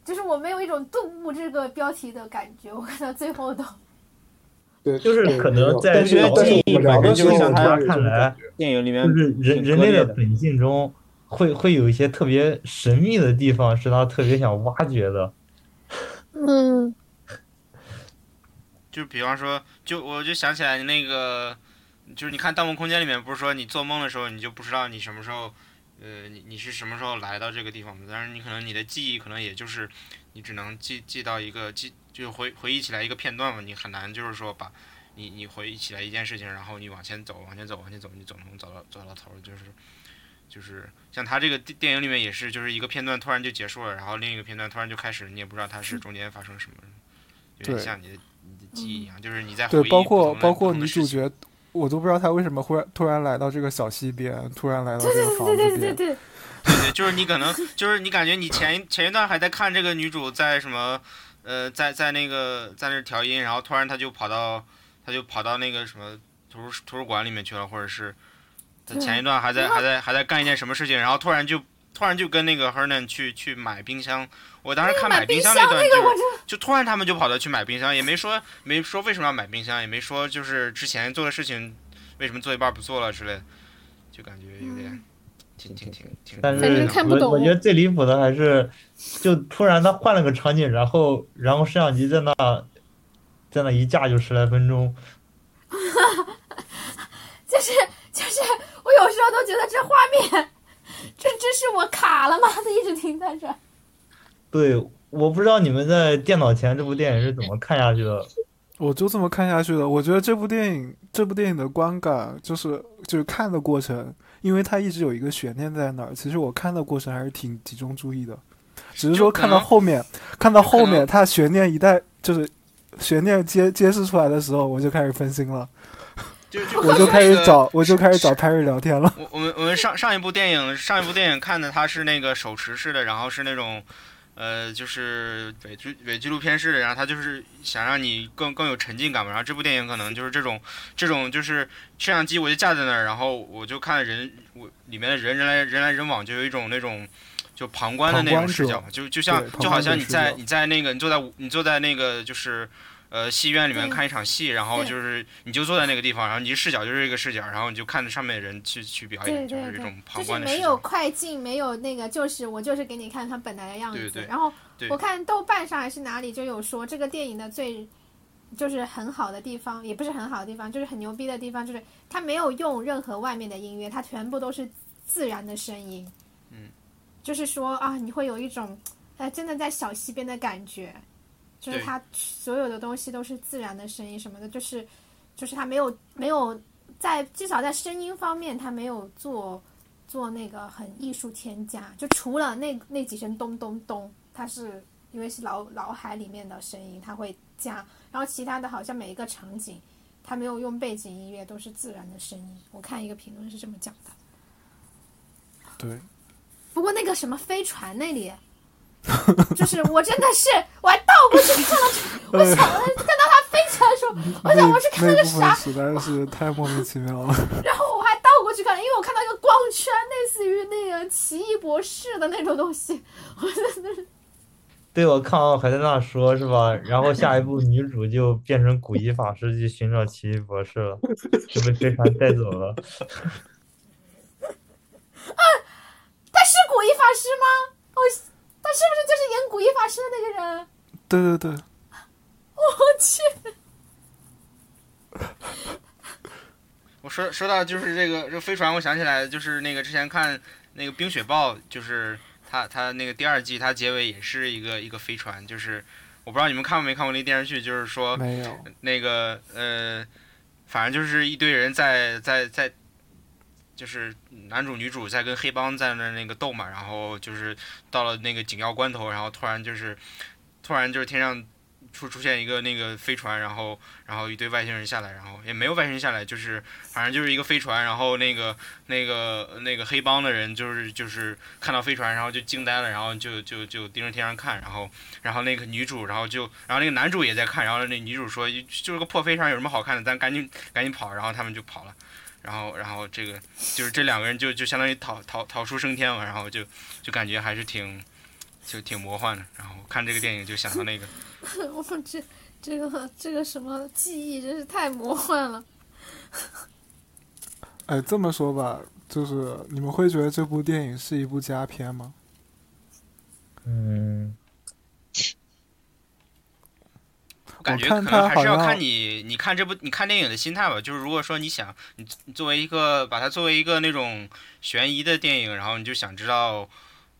Speaker 5: 就是我没有一种动物这个标题的感觉，我看到最后都。
Speaker 6: 对，
Speaker 4: 就是可能在
Speaker 6: 但是
Speaker 4: 老
Speaker 6: 但是
Speaker 4: 记忆
Speaker 6: 我们聊的时候，
Speaker 4: 本身就像
Speaker 6: 突然有这
Speaker 4: 他看来
Speaker 8: 电影里面
Speaker 4: 就是人人类的本性中会会有一些特别神秘的地方，是他特别想挖掘的。*laughs*
Speaker 7: 嗯，
Speaker 3: 就比方说，就我就想起来那个，就是你看《盗梦空间》里面不是说你做梦的时候，你就不知道你什么时候，呃，你你是什么时候来到这个地方的，但是你可能你的记忆可能也就是你只能记记到一个记，就回回忆起来一个片段嘛，你很难就是说把你你回忆起来一件事情，然后你往前走，往前走，往前走，你总能走到走到头，就是就是像他这个电电影里面也是，就是一个片段突然就结束了，然后另一个片段突然就开始，你也不知道它是中间发生什么，有点像你的你的记忆一样，就是你在回
Speaker 1: 对，
Speaker 3: 忆
Speaker 1: 包括包括女主角，我都不知道他为什么忽然突然来到这个小溪边，突然来到这个房子
Speaker 5: 对对对
Speaker 1: 边。
Speaker 5: 对对，
Speaker 3: 对对，就是你可能就是你感觉你前前一段还在看这个女主在什么，呃，在在那个在那调音，然后突然他就跑到他就跑到那个什么图书图书馆里面去了，或者是她前一段还在还在还在干一件什么事情，然后突然就突然就跟那个 Hernan 去去买冰箱。我当时看
Speaker 5: 买
Speaker 3: 冰箱
Speaker 5: 箱
Speaker 3: 那段就
Speaker 5: 那个
Speaker 3: 就突然他们就跑到去买冰箱，也没说没说为什么要买冰箱，也没说就是之前做的事情。为什么做一半不做了之类的，就感觉有点
Speaker 5: 嗯
Speaker 3: 挺挺挺挺。
Speaker 4: 但是
Speaker 5: 反正看不懂
Speaker 4: 我我觉得最离谱的还是，就突然他换了个场景，然后然后摄像机在那在那一架就十来分钟，*laughs*
Speaker 5: 就是就是，我有时候都觉得这画面，这这是我卡了吗？它一直停在这儿。
Speaker 4: 对，我不知道你们在电脑前这部电影是怎么看下去的。
Speaker 1: 我就这么看下去的。我觉得这部电影，这部电影的观感就是就是看的过程，因为它一直有一个悬念在那儿。其实我看的过程还是挺集中注意的，只是说看到后面，看到后面它悬念一旦就是悬念揭揭示出来的时候，我就开始分心了，
Speaker 3: 就就
Speaker 1: 我就开始找我就开始找 Perry 聊天了。
Speaker 3: 我我们我们上上一部电影上一部电影看的它是那个手持式的，然后是那种，呃，就是伪纪伪纪录片式的，然后他就是想让你更更有沉浸感嘛。然后这部电影可能就是这种这种就是摄像机我就架在那儿，然后我就看人我里面的人人来人来人往，就有一种那种。就旁观的那种视角，就就像就好像你在你在那个你坐在你坐在那个就是呃戏院里面看一场戏，然后就是你就坐在那个地方，然后你这视角就是一个视角，然后你就看着上面的人去去表演，
Speaker 5: 对对对
Speaker 3: 就是这种，旁
Speaker 5: 就是
Speaker 3: 观的视
Speaker 5: 没有。快进，没有那个，就是我就是给你看它本来的样子。
Speaker 3: 对对
Speaker 5: 然后我看豆瓣上还是哪里就有说这个电影的最就是很好的地方，也不是很好的地方，就是很牛逼的地方，就是它没有用任何外面的音乐，它全部都是自然的声音。
Speaker 3: 嗯，
Speaker 5: 就是说啊，你会有一种呃真的在小溪边的感觉，就是
Speaker 3: 对
Speaker 5: 它所有的东西都是自然的声音什么的，就是就是它没有没有在至少在声音方面，它没有做做那个很艺术添加，就除了那那几声咚咚咚，它是因为是脑脑海里面的声音，它会加，然后其他的好像每一个场景，它没有用背景音乐，都是自然的声音。我看一个评论是这么讲的。
Speaker 1: 对，
Speaker 5: 不过那个什么飞船那里，*laughs* 就是我真的是，我还倒过去看了，我想看到它飞起来的时候，我想我是看
Speaker 1: 那
Speaker 5: 个啥，
Speaker 1: 实在是太莫名其妙了。*laughs*
Speaker 5: 然后我还倒过去看，因为我看到一个光圈，类似于那个奇异博士的那种东西，我真的是
Speaker 4: 对，我看完还在那说，是吧？然后下一步女主就变成古一法师去寻找奇异博士了，就被飞船带走了。
Speaker 5: 啊他是古一法师吗？哦，他是不是就是演古一法
Speaker 1: 对对对，
Speaker 5: 我去，
Speaker 3: 我说说到就是这个这个飞船，我想起来就是那个之前看那个《冰雪暴》，就是它它那个第二季，它结尾也是一个一个飞船，就是我不知道你们看过没看过那电视剧，就是说
Speaker 1: 没有。
Speaker 3: 那个呃，反正就是一堆人在在在，就是男主女主在跟黑帮在那那个斗嘛，然后就是到了那个紧要关头，然后突然就是突然就是天上出出现一个那个飞船，然后然后一堆外星人下来，然后也没有外星人下来，就是反正就是一个飞船，然后那个那个那个黑帮的人就是就是看到飞船，然后就惊呆了，然后就就就盯着天上看，然后然后那个女主，然后就然后那个男主也在看，然后那女主说就是个破飞船有什么好看的，咱赶紧赶紧跑，然后他们就跑了。然后，然后这个就是这两个人就就相当于逃逃逃出升天了，然后就就感觉还是挺就挺魔幻的。然后看这个电影就想到那个，*laughs*
Speaker 5: 我这这个这个什么记忆真是太魔幻了。
Speaker 1: 哎，这么说吧，就是你们会觉得这部电影是一部佳片吗？
Speaker 4: 嗯，
Speaker 3: 我感觉可能还是要看你你看这部你看电影的心态吧。就是如果说你想你你作为一个把它作为一个那种悬疑的电影，然后你就想知道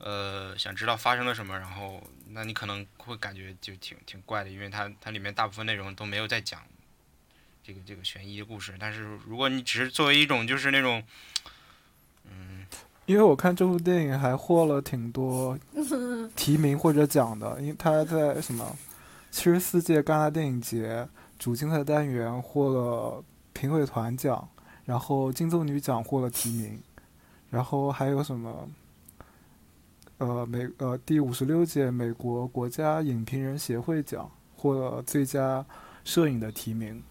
Speaker 3: 呃想知道发生了什么，然后那你可能会感觉就挺挺怪的，因为它它里面大部分内容都没有在讲这个这个悬疑的故事。但是如果你只是作为一种就是那种嗯
Speaker 1: 因为我看这部电影还获了挺多 *laughs* 提名或者奖的，因为他在什么七十四届戛纳电影节主竞赛单元获了评委团奖，然后金棕榈奖获了提名，然后还有什么呃美呃第五十六届美国国家影评人协会奖获了最佳摄影的提名。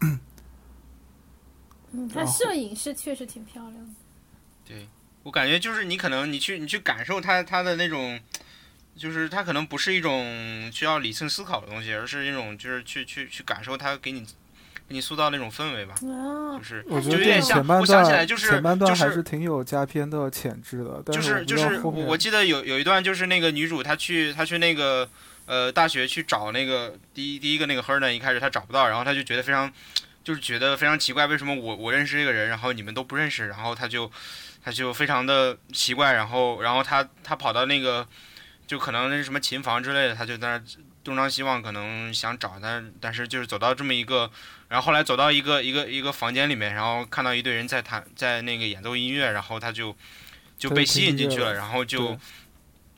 Speaker 1: *clears throat*
Speaker 5: 嗯，他摄影是确实挺漂亮的。
Speaker 3: 对我感觉就是你可能你去你去感受它它的那种，就是它可能不是一种需要理性思考的东西，而是一种就是去去去感受它给你给你塑造那种氛围吧，
Speaker 5: 啊
Speaker 3: 就，是
Speaker 1: 我觉
Speaker 3: 就有点像
Speaker 1: 得前，半
Speaker 3: 我想起来就是
Speaker 1: 前半段
Speaker 3: 就是
Speaker 1: 还是挺有加片的潜质的，
Speaker 3: 就是是
Speaker 1: 我
Speaker 3: 就是我记得有有一段就是那个女主她去她去那个呃大学去找那个第一第一个那个 her 呢，一开始她找不到，然后她就觉得非常就是觉得非常奇怪，为什么我我认识这个人，然后你们都不认识，然后她就她就非常的奇怪，然后然后她她跑到那个就可能那什么琴房之类的，她就在那东张西望，可能想找，但但是就是走到这么一个。然后后来走到一个一个一个房间里面，然后看到一堆人在弹在那个演奏音乐，然后他就就被吸引进去了，然后就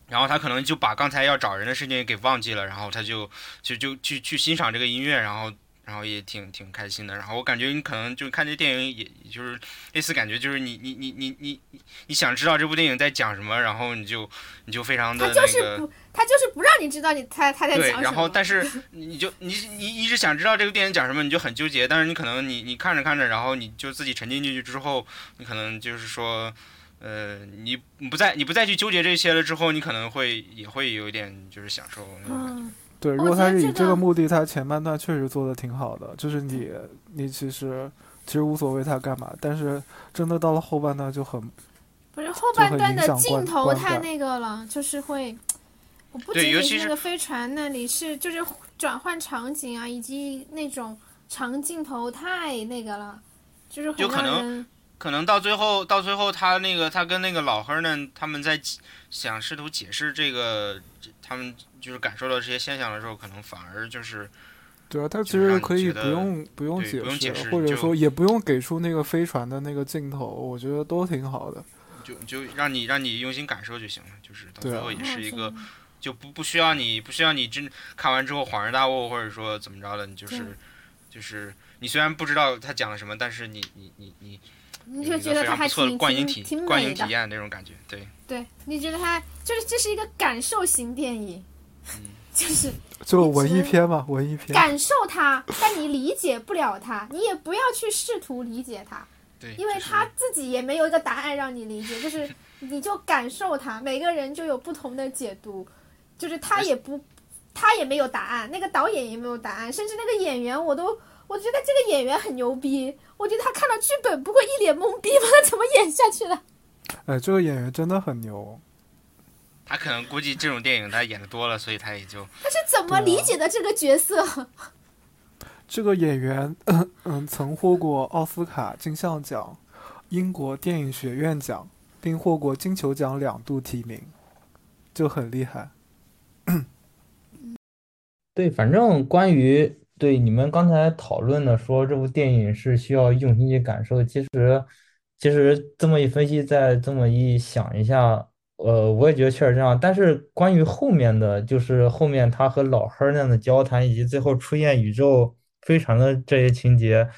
Speaker 3: 然后他可能就把刚才要找人的事情给忘记了，然后他就就就去去欣赏这个音乐，然后然后也挺挺开心的。然后我感觉你可能就看这电影也也就是类似感觉，就是你你你你你你你想知道这部电影在讲什么，然后你就你就非常的
Speaker 5: 他就
Speaker 3: 那个。
Speaker 5: 是不，他就是不让你知道你他他在讲，什么。
Speaker 3: 然后但是 *laughs* 你就你你一直想知道这个电影讲什么，你就很纠结。但是你可能你你看着看着，然后你就自己沉浸进去之后，你可能就是说，呃，你你不再你不再去纠结这些了之后，你可能会也会有一点就是享受那种感觉。
Speaker 5: 嗯，
Speaker 1: 对，如果他是以
Speaker 5: 这个
Speaker 1: 目的，他前半段确实做的挺好的，就是你你其实其实无所谓他干嘛，但是真的到了后半段就很
Speaker 5: 不是后半段的镜头太那个了，就是会，我不仅仅
Speaker 3: 对尤其是
Speaker 5: 是那个飞船那里是就是转换场景啊，以及那种长镜头太那个了，就是很
Speaker 3: 有可能
Speaker 5: 让人
Speaker 3: 可能到最后，到最后他那个他跟那个老黑儿呢，他们在想试图解释这个他们就是感受到这些现象的时候，可能反而就是
Speaker 1: 对啊，他其实可以不用不用解
Speaker 3: 释
Speaker 1: 或者说也不用给出那个飞船的那个镜头，我觉得都挺好的。
Speaker 3: 就就让你让你用心感受就行了，就是到最后也是一个
Speaker 5: 哦
Speaker 3: 就不不需要你不需要你真看完之后恍然大悟，或者说怎么着的，你就是就是你虽然不知道他讲了什么，但是你你你你
Speaker 5: 你就觉得他还
Speaker 3: 观影体
Speaker 5: 挺美的
Speaker 3: 观影体，验那种感觉，对。
Speaker 5: 对，你觉得他就是这是一个感受型电影，
Speaker 3: 嗯 *laughs*
Speaker 5: 就是 *laughs*
Speaker 1: 就文艺片嘛，文艺片。
Speaker 5: 感受它，但你理解不了它，你也不要去试图理解它，
Speaker 3: 对，
Speaker 5: 因为他自己也没有一个答案让你理解，就是 *laughs* 你就感受它，每个人就有不同的解读，就是他也不，他也没有答案，那个导演也没有答案，甚至那个演员我都。我觉得这个演员很牛逼，我觉得他看到剧本不会一脸懵逼吗？他 *laughs* 怎么演下去的？
Speaker 1: 哎，这个演员真的很牛。
Speaker 3: 他可能估计这种电影他演的多了，所以他也就
Speaker 5: 他是怎么理解的这个角色？
Speaker 1: 这个演员，嗯嗯，曾获过奥斯卡金像奖、英国电影学院奖，并获过金球奖两度提名，就很厉害。
Speaker 4: 对，反正关于对你们刚才讨论的说这部电影是需要用心去感受，其实其实这么一分析，再这么一想一下，呃，我也觉得确实这样。但是关于后面的，就是后面他和老黑那样的交谈，以及最后出现宇宙飞船的这些情节，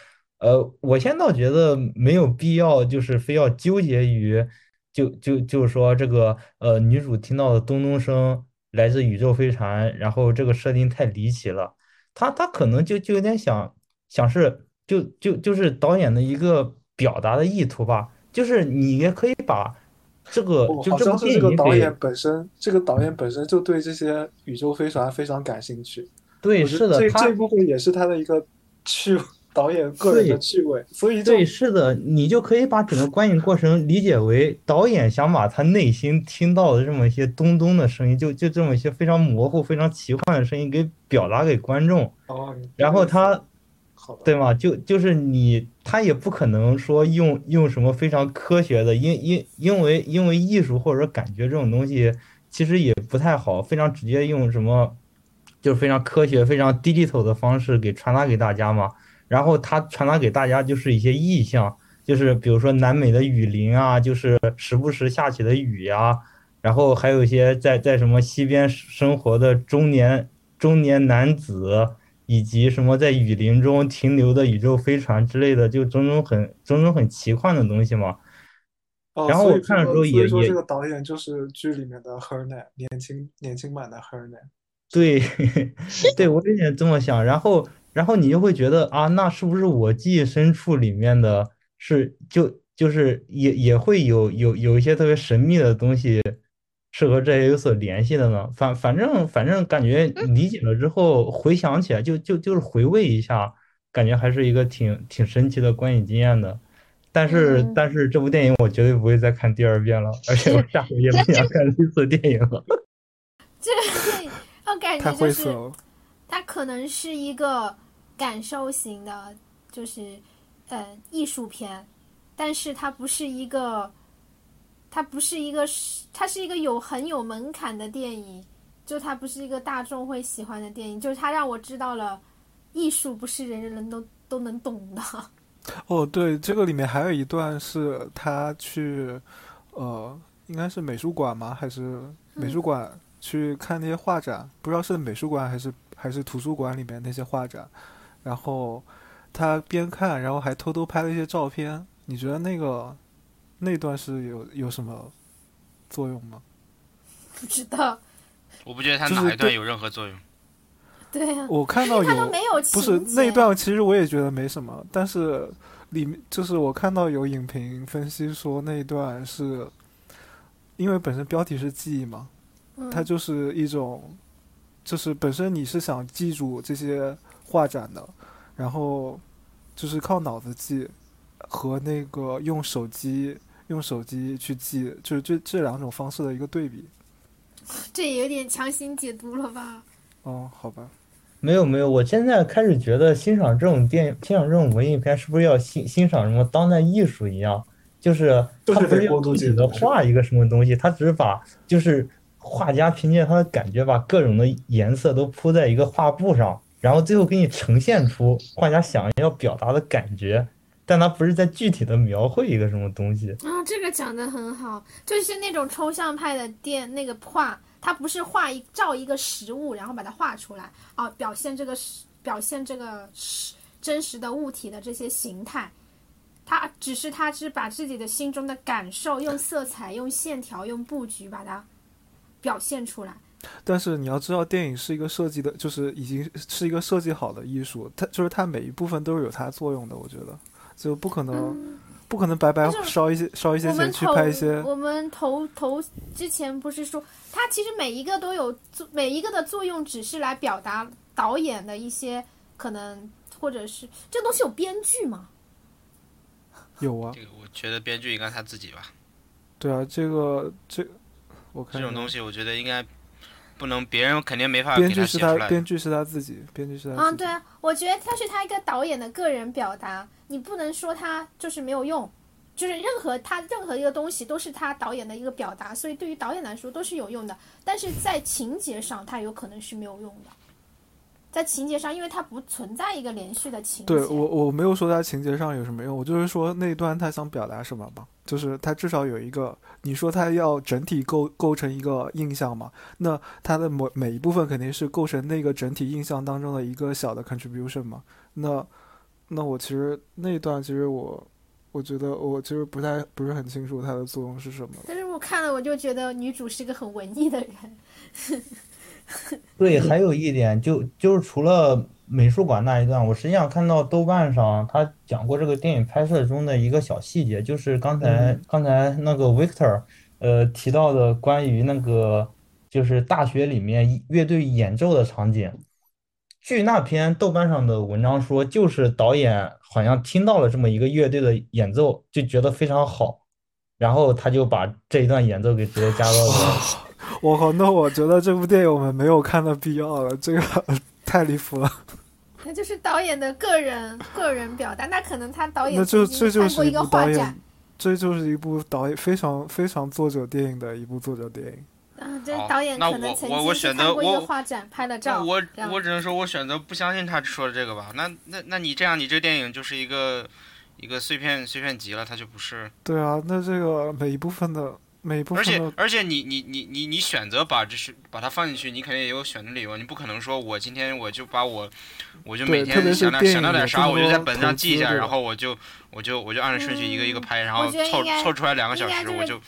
Speaker 4: 呃，我现在倒觉得没有必要，就是非要纠结于。就就就是说，这个呃，女主听到的咚咚声来自宇宙飞船，然后这个设定太离奇了。她她可能就就有点想想是就就就是导演的一个表达的意图吧，就是你也可以把这个
Speaker 6: 哦，
Speaker 4: 就这部
Speaker 6: 好像是
Speaker 4: 电影给
Speaker 6: 这个导演本身，这个导演本身就对这些宇宙飞船非常感兴趣。
Speaker 4: 对，是的，这
Speaker 6: 这部分也是他的一个趣，导演个人的
Speaker 4: 对
Speaker 6: 趣味，所以
Speaker 4: 对，是的，你就可以把整个观影过程理解为导演想把他内心听到的这么一些咚咚的声音，就就这么一些非常模糊、非常奇幻的声音给表达给观众。
Speaker 6: 哦，
Speaker 4: 然后他，对吗？就就是你，他也不可能说用用什么非常科学的，因因因为因为艺术或者说感觉这种东西其实也不太好，非常直接用什么就是非常科学、非常 digital 的方式给传达给大家嘛。然后他传达给大家就是一些意象，就是比如说南美的雨林啊，就是时不时下起的雨呀、然后还有一些在在什么西边生活的中年中年男子。以及什么在雨林中停留的宇宙飞船之类的，就种种很种种很奇幻的东西嘛。
Speaker 6: 哦，
Speaker 4: 然后我看的时候
Speaker 6: 说所以
Speaker 4: 也也
Speaker 6: 说这个导演就是剧里面的 Hernet，年轻年轻版的 Hernet。
Speaker 4: 对，*laughs* 对我有点这么想。然后，然后你就会觉得啊，那是不是我记忆深处里面的是就就是也也会有有有一些特别神秘的东西是和这些有所联系的呢？反反正反正感觉理解了之后，回想起来就就就是回味一下，感觉还是一个挺挺神奇的观影经验的。但是、
Speaker 7: 嗯
Speaker 4: 但是这部电影我绝对不会再看第二遍了，而且我下回也不想看绿色电影了。*laughs*
Speaker 5: 这个电影我感觉就是。它可能是一个感受型的，就是呃艺术片，但是它不是一个，它不是一个，它是一个有很有门槛的电影，就它不是一个大众会喜欢的电影，就是它让我知道了艺术不是人人都都能懂的。*laughs*
Speaker 1: 哦，对，这个里面还有一段是他去，呃，应该是美术馆吗？还是美术馆去看那些画展？不知道是美术馆还是还是图书馆里面那些画展。然后他边看，然后还偷偷拍了一些照片。你觉得那个那段是有有什么作用吗？
Speaker 5: 不知道，*laughs*
Speaker 3: 我不觉得他哪一段有任何作用。*laughs*
Speaker 5: 对呀、
Speaker 1: 我看到有
Speaker 5: 没有
Speaker 1: 不是那一段，其实我也觉得没什么，但是里面就是我看到有影评分析说那一段是，因为本身标题是记忆嘛，
Speaker 5: 嗯
Speaker 1: 它就是一种，就是本身你是想记住这些画展的，然后就是靠脑子记和那个用手机用手机去记，就是这这两种方式的一个对比。*laughs*
Speaker 5: 这也有点强行解读了吧？
Speaker 1: 哦，好吧，
Speaker 4: 没有没有，我现在开始觉得欣赏这种电影欣赏这种文艺片，是不是要欣欣赏什么当代艺术一样？就是他不是
Speaker 6: 得过度
Speaker 4: 要具体的
Speaker 6: 解读
Speaker 4: 画一个什么东西，他只是把就是画家凭借他的感觉，把各种的颜色都铺在一个画布上，然后最后给你呈现出画家想要表达的感觉，但他不是在具体的描绘一个什么东西。
Speaker 5: 啊，这个讲的很好，就是那种抽象派的电那个画，它不是画一照一个实物，然后把它画出来啊，表现这个实表现这个实真实的物体的这些形态，它只是它是把自己的心中的感受用色彩、用线条、用布局把它表现出来。
Speaker 1: 但是你要知道，电影是一个设计的，就是已经是一个设计好的艺术，它就是它每一部分都是有它作用的。我觉得就不可能，不可能白白烧一些烧一些钱去拍一些。
Speaker 5: 我们投投之前不是说，它其实每一个都有作，每一个的作用只是来表达导演的一些可能，或者是这东西有编剧吗？
Speaker 1: 有啊，
Speaker 3: 这个我觉得编剧应该他自己吧。
Speaker 1: 对啊，这个这我看，
Speaker 3: 这种东西，我觉得应该不能，别人肯定没法
Speaker 1: 编
Speaker 3: 给
Speaker 1: 剧是他，
Speaker 3: 写出来。
Speaker 1: 编剧是他自己，编剧是他
Speaker 5: 啊，
Speaker 1: 自己。
Speaker 5: 对啊，我觉得他是他一个导演的个人表达，你不能说他就是没有用，就是任何他任何一个东西都是他导演的一个表达，所以对于导演来说都是有用的，但是在情节上他有可能是没有用的，在情节上，因为它不存在一个连续的情节。
Speaker 1: 对我我没有说它情节上有什么用，我就是说那一段他想表达什么吧，就是他至少有一个，你说他要整体构构成一个印象嘛，那他的每每一部分肯定是构成那个整体印象当中的一个小的 contribution 嘛，那那我其实那一段其实我我觉得我其实不太不是很清楚它的作用是什么。
Speaker 5: 但是我看了我就觉得女主是个很文艺的人，*laughs*
Speaker 4: 对，还有一点，就就是除了美术馆那一段，我实际上看到豆瓣上他讲过这个电影拍摄中的一个小细节，就是刚才、
Speaker 1: 嗯
Speaker 4: 刚才那个 Victor 呃提到的关于那个就是大学里面乐队演奏的场景。据那篇豆瓣上的文章说，就是导演好像听到了这么一个乐队的演奏，就觉得非常好，然后他就把这一段演奏给直接加到了。*laughs* *laughs*
Speaker 1: 我靠，那我觉得这部电影我们没有看的必要了，这个 *laughs* 太离谱了。
Speaker 5: 那就是导演的个人个人表达。那可能他导演
Speaker 1: 那就这就是一个
Speaker 5: 画展
Speaker 1: 演，这就是一部导演非常非常作者电影的一部作者电影。
Speaker 5: 啊，这
Speaker 3: 好
Speaker 5: 导演可能曾
Speaker 3: 我我
Speaker 5: 经看过一
Speaker 3: 选择我
Speaker 5: 个画展，拍了照。
Speaker 3: 我我只能说，我选择不相信他说的这个吧。那那那你这样，你这电影就是一个一个碎片碎片集了，它就不是。
Speaker 1: 对啊，那这个每一部分的
Speaker 3: 而且，而且你你你你你选择把这是把它放进去，你肯定也有选的理由，你不可能说我今天我就把我我就每天想点
Speaker 1: 是电影
Speaker 3: 想到点啥，我就在本子上记一下，然后我就我就我就按着顺序一个一个拍，然后凑凑出来两个小时，
Speaker 5: 就是
Speaker 3: 我就，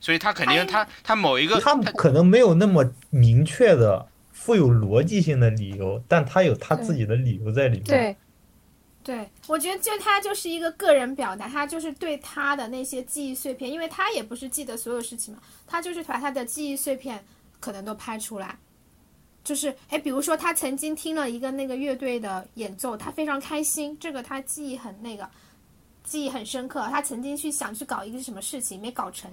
Speaker 3: 所以他肯定他他某一个
Speaker 4: 他可能没有那么明确的、富有逻辑性的理由，但他有他自己的理由在里面。
Speaker 7: 对，
Speaker 5: 对，我觉得就他就是一个个人表达，他就是对他的那些记忆碎片，因为他也不是记得所有事情嘛，他就是把他的记忆碎片可能都拍出来，就是哎，比如说他曾经听了一个那个乐队的演奏，他非常开心，这个他记忆很那个，记忆很深刻。他曾经去想去搞一个什么事情，没搞成，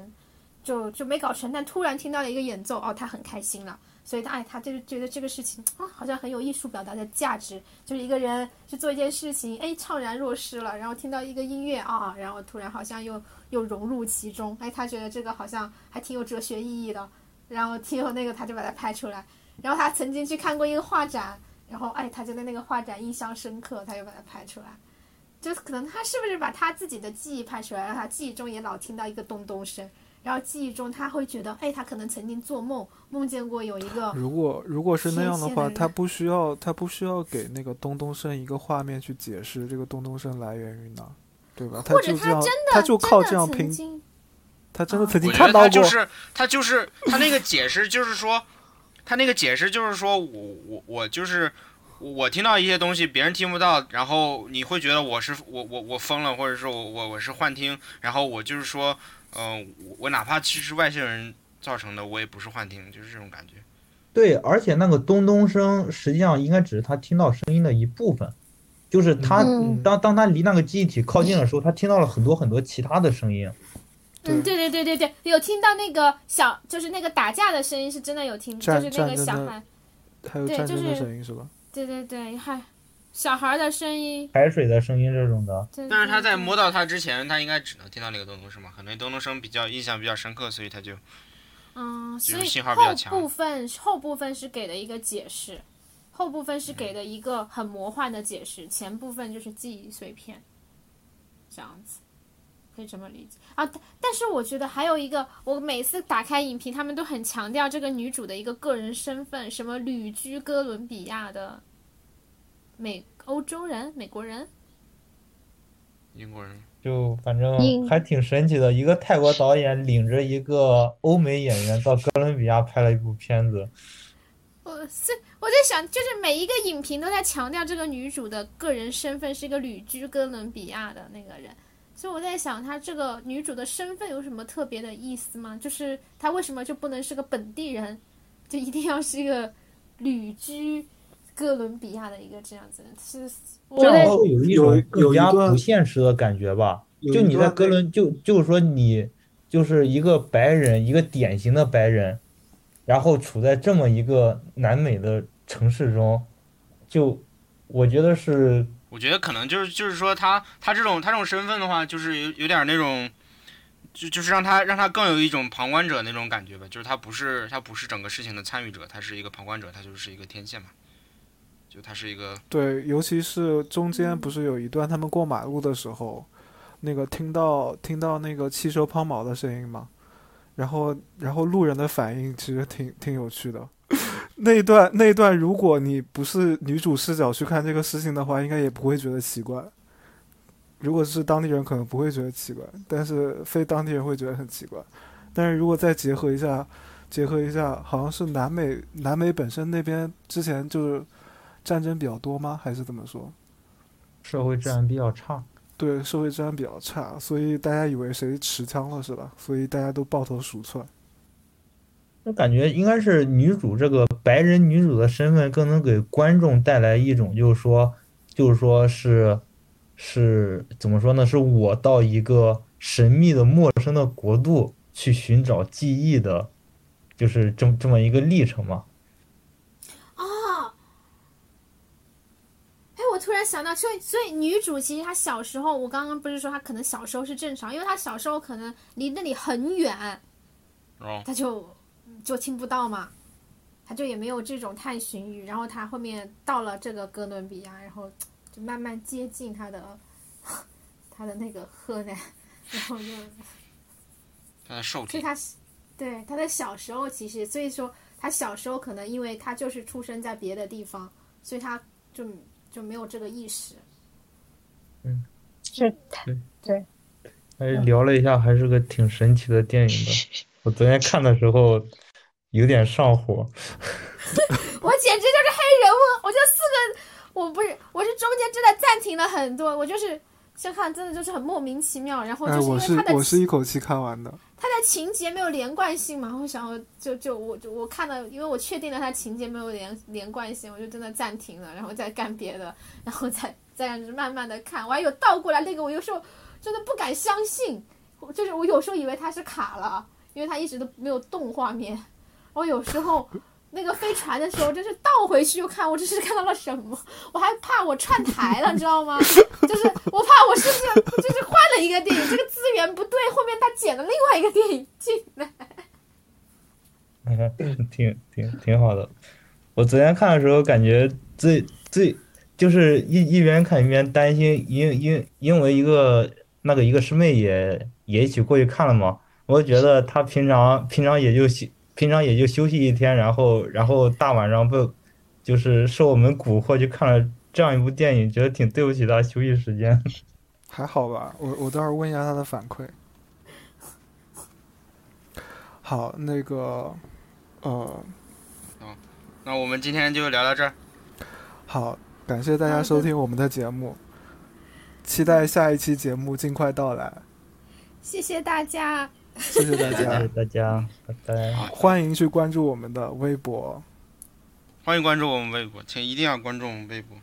Speaker 5: 就就没搞成，但突然听到了一个演奏，哦，他很开心了。所以他哎，他就是觉得这个事情啊，好像很有艺术表达的价值，就是一个人去做一件事情，哎，怅然若失了，然后听到一个音乐啊，然后突然好像又又融入其中，哎，他觉得这个好像还挺有哲学意义的，然后挺有那个，他就把它拍出来。然后他曾经去看过一个画展，然后哎，他就对那个画展印象深刻，他就把它拍出来。就可能他是不是把他自己的记忆拍出来，让他记忆中也老听到一个咚咚声。然后记忆中他会觉得，哎，他可能曾经做梦，梦见过有一个。
Speaker 1: 如果如果是那样的话，
Speaker 5: 的
Speaker 1: 他不需要他不需要给那个东东声一个画面去解释这个东东声来源于哪，对吧？他
Speaker 5: 或者
Speaker 1: 就这样，
Speaker 5: 他真的
Speaker 1: 他就靠这样拼，他真的
Speaker 5: 啊
Speaker 1: 曾经看到过。
Speaker 3: 他就是他就是他那个解释就是说，*laughs* 他那个解释就是说我我我就是我听到一些东西别人听不到，然后你会觉得我是我我我疯了，或者说我我我是幻听，然后我就是说，嗯、我我哪怕其实外星人造成的，我也不是幻听，就是这种感觉。
Speaker 4: 对，而且那个咚咚声实际上应该只是他听到声音的一部分，就是他
Speaker 7: 嗯
Speaker 4: 当当他离那个记忆体靠近的时候，他听到了很多很多其他的声音。
Speaker 5: 嗯，对对对对对，有听到那个小，就是那个打架的声音，是真的有听，就是那个小孩，
Speaker 1: 还有战争的声音是吧？
Speaker 5: 对对对，还小孩的声音。
Speaker 4: 海水的声音这种的，
Speaker 3: 但是他在摸到他之前，他应该只能听到那个咚咚声嘛，可能咚咚声比较印象比较深刻，所以他就
Speaker 5: 嗯，所以
Speaker 3: 信号比较
Speaker 5: 后部分后部分是给的一个解释，后部分是给的一个很魔幻的解释，前部分就是记忆碎片，这样子，可以这么理解啊。但但是我觉得还有一个，我每次打开影评，他们都很强调这个女主的一个个人身份，什么旅居哥伦比亚的美欧洲人、美国人，
Speaker 3: 英国人。
Speaker 4: 就反正还挺神奇的。一个泰国导演领着一个欧美演员到哥伦比亚拍了一部片子，
Speaker 5: 我是我在想，就是每一个影评都在强调这个女主的个人身份是一个旅居哥伦比亚的那个人，所以我在想，她这个女主的身份有什么特别的意思吗？就是她为什么就不能是个本地人，就一定要是一个旅居哥伦比亚的一个这样子？是我
Speaker 4: 这
Speaker 7: 对
Speaker 4: 样有一
Speaker 6: 有
Speaker 4: 种更加不现实的感觉吧。就你在哥伦，就就是说你就是一个白人，一个典型的白人，然后处在这么一个南美的城市中，就我觉得是
Speaker 3: 我觉得可能就是就是说他他这种他这种身份的话，就是有有点那种，就就是让他让他更有一种旁观者那种感觉吧，就是他不是他不是整个事情的参与者，他是一个旁观者，他就是一个天线嘛，就他是一个
Speaker 1: 对，尤其是中间不是有一段他们过马路的时候，那个听到听到那个汽车抛锚的声音嘛，然后然后路人的反应其实挺挺有趣的。那一段那一段，如果你不是女主视角去看这个事情的话，应该也不会觉得奇怪。如果是当地人，可能不会觉得奇怪，但是非当地人会觉得很奇怪。但是如果再结合一下，结合一下，好像是南美南美本身那边之前就是战争比较多吗？还是怎么说？
Speaker 4: 社会治安比较差。
Speaker 1: 对，社会治安比较差，所以大家以为谁持枪了是吧？所以大家都抱头鼠窜。
Speaker 4: 我感觉应该是女主这个白人女主的身份更能给观众带来一种，就是说，就是说是是怎么说呢？是我到一个神秘的陌生的国度去寻找记忆的，就是这么这么一个历程嘛。
Speaker 5: 哦，哎，我突然想到，所以所以女主其实她小时候，我刚刚不是说她可能小时候是正常，因为她小时候可能离那里很远，
Speaker 3: 哦，
Speaker 5: 她就就听不到嘛，她就也没有这种探寻欲，然后她后面到了这个哥伦比亚，然后就慢慢接近她的 *laughs* 她的那个河南，*laughs* 然后就
Speaker 3: 她的受体
Speaker 5: 所以他是对她的小时候，其实所以说她小时候可能因为她就是出生在别的地方，所以她就就没有这个意识。
Speaker 7: 嗯是对
Speaker 4: 哎，聊了一下，还是个挺神奇的电影的。*laughs* 我昨天看的时候有点上火。*laughs*
Speaker 5: 我简直就是黑人问，我就四个，我不是，我是中间真的暂停了很多，我就是先看，真的就是很莫名其妙，然后
Speaker 1: 哎，
Speaker 5: 就是因为他的
Speaker 1: 我是一口气看完的。
Speaker 5: 他的情节没有连贯性嘛，我想要就就我就我看了，因为我确定了他情节没有连连贯性，我就真的暂停了，然后再干别的，然后再再样子慢慢的看。我还有倒过来那个，我有时候真的不敢相信，就是我有时候以为他是卡了，因为他一直都没有动画面。我有时候 *laughs* 那个飞船的时候，真是倒回去又看，我这是看到了什么？*laughs* 我还怕我串台了，你知道吗？*laughs* 就是我怕我是不是 *laughs* 就是换了一个电影，这个资源不对，后面他剪了另外一个电影进来。
Speaker 4: 挺挺挺好的。我昨天看的时候，感觉最最就是一一边看一边担心，因因因为一个那个一个师妹也也一起过去看了嘛，我觉得她平常平常也就休平常也就休息一天，然后然后大晚上不就是受我们蛊惑去看了这样一部电影，觉得挺对不起他休息时间。
Speaker 1: 还好吧，我我待会儿问一下他的反馈。好，那个，呃，
Speaker 3: 那我们今天就聊到这儿。
Speaker 1: 好，感谢大家收听我们的节目，期待下一期节目尽快到来。
Speaker 5: 谢谢大家，
Speaker 1: 谢谢大
Speaker 4: 谢谢
Speaker 1: 家，
Speaker 4: 大家，拜拜。
Speaker 1: 欢迎去关注我们的微博，
Speaker 3: 欢迎关注我们微博，请一定要关注我们微博。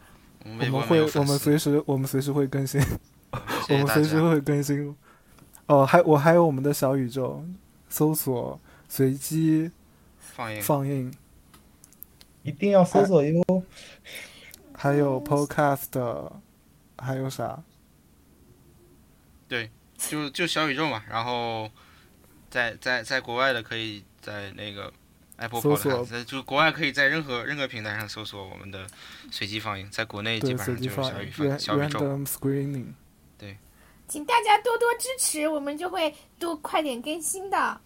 Speaker 3: 我们微博
Speaker 1: 我们会我们随时我们随时会更新，我
Speaker 3: 谢谢大
Speaker 1: 们随时。会更新。哦，还我还有我们的小宇宙，搜索随机
Speaker 3: 放映
Speaker 1: 放映，
Speaker 4: 一定要搜索哟。
Speaker 1: 还有 Podcast，还有啥？
Speaker 3: 对就就小宇宙嘛，然后在在在国外的可以在那个 Apple
Speaker 1: 搜索
Speaker 3: Podcast，就国外可以在任何任何平台上搜索我们的随机放映，在国内基
Speaker 1: 对，
Speaker 3: 本上
Speaker 1: 随机放映
Speaker 3: 就是小宇小宇宙。
Speaker 1: random screening。
Speaker 5: 请大家多多支持，我们就会多快点更新的。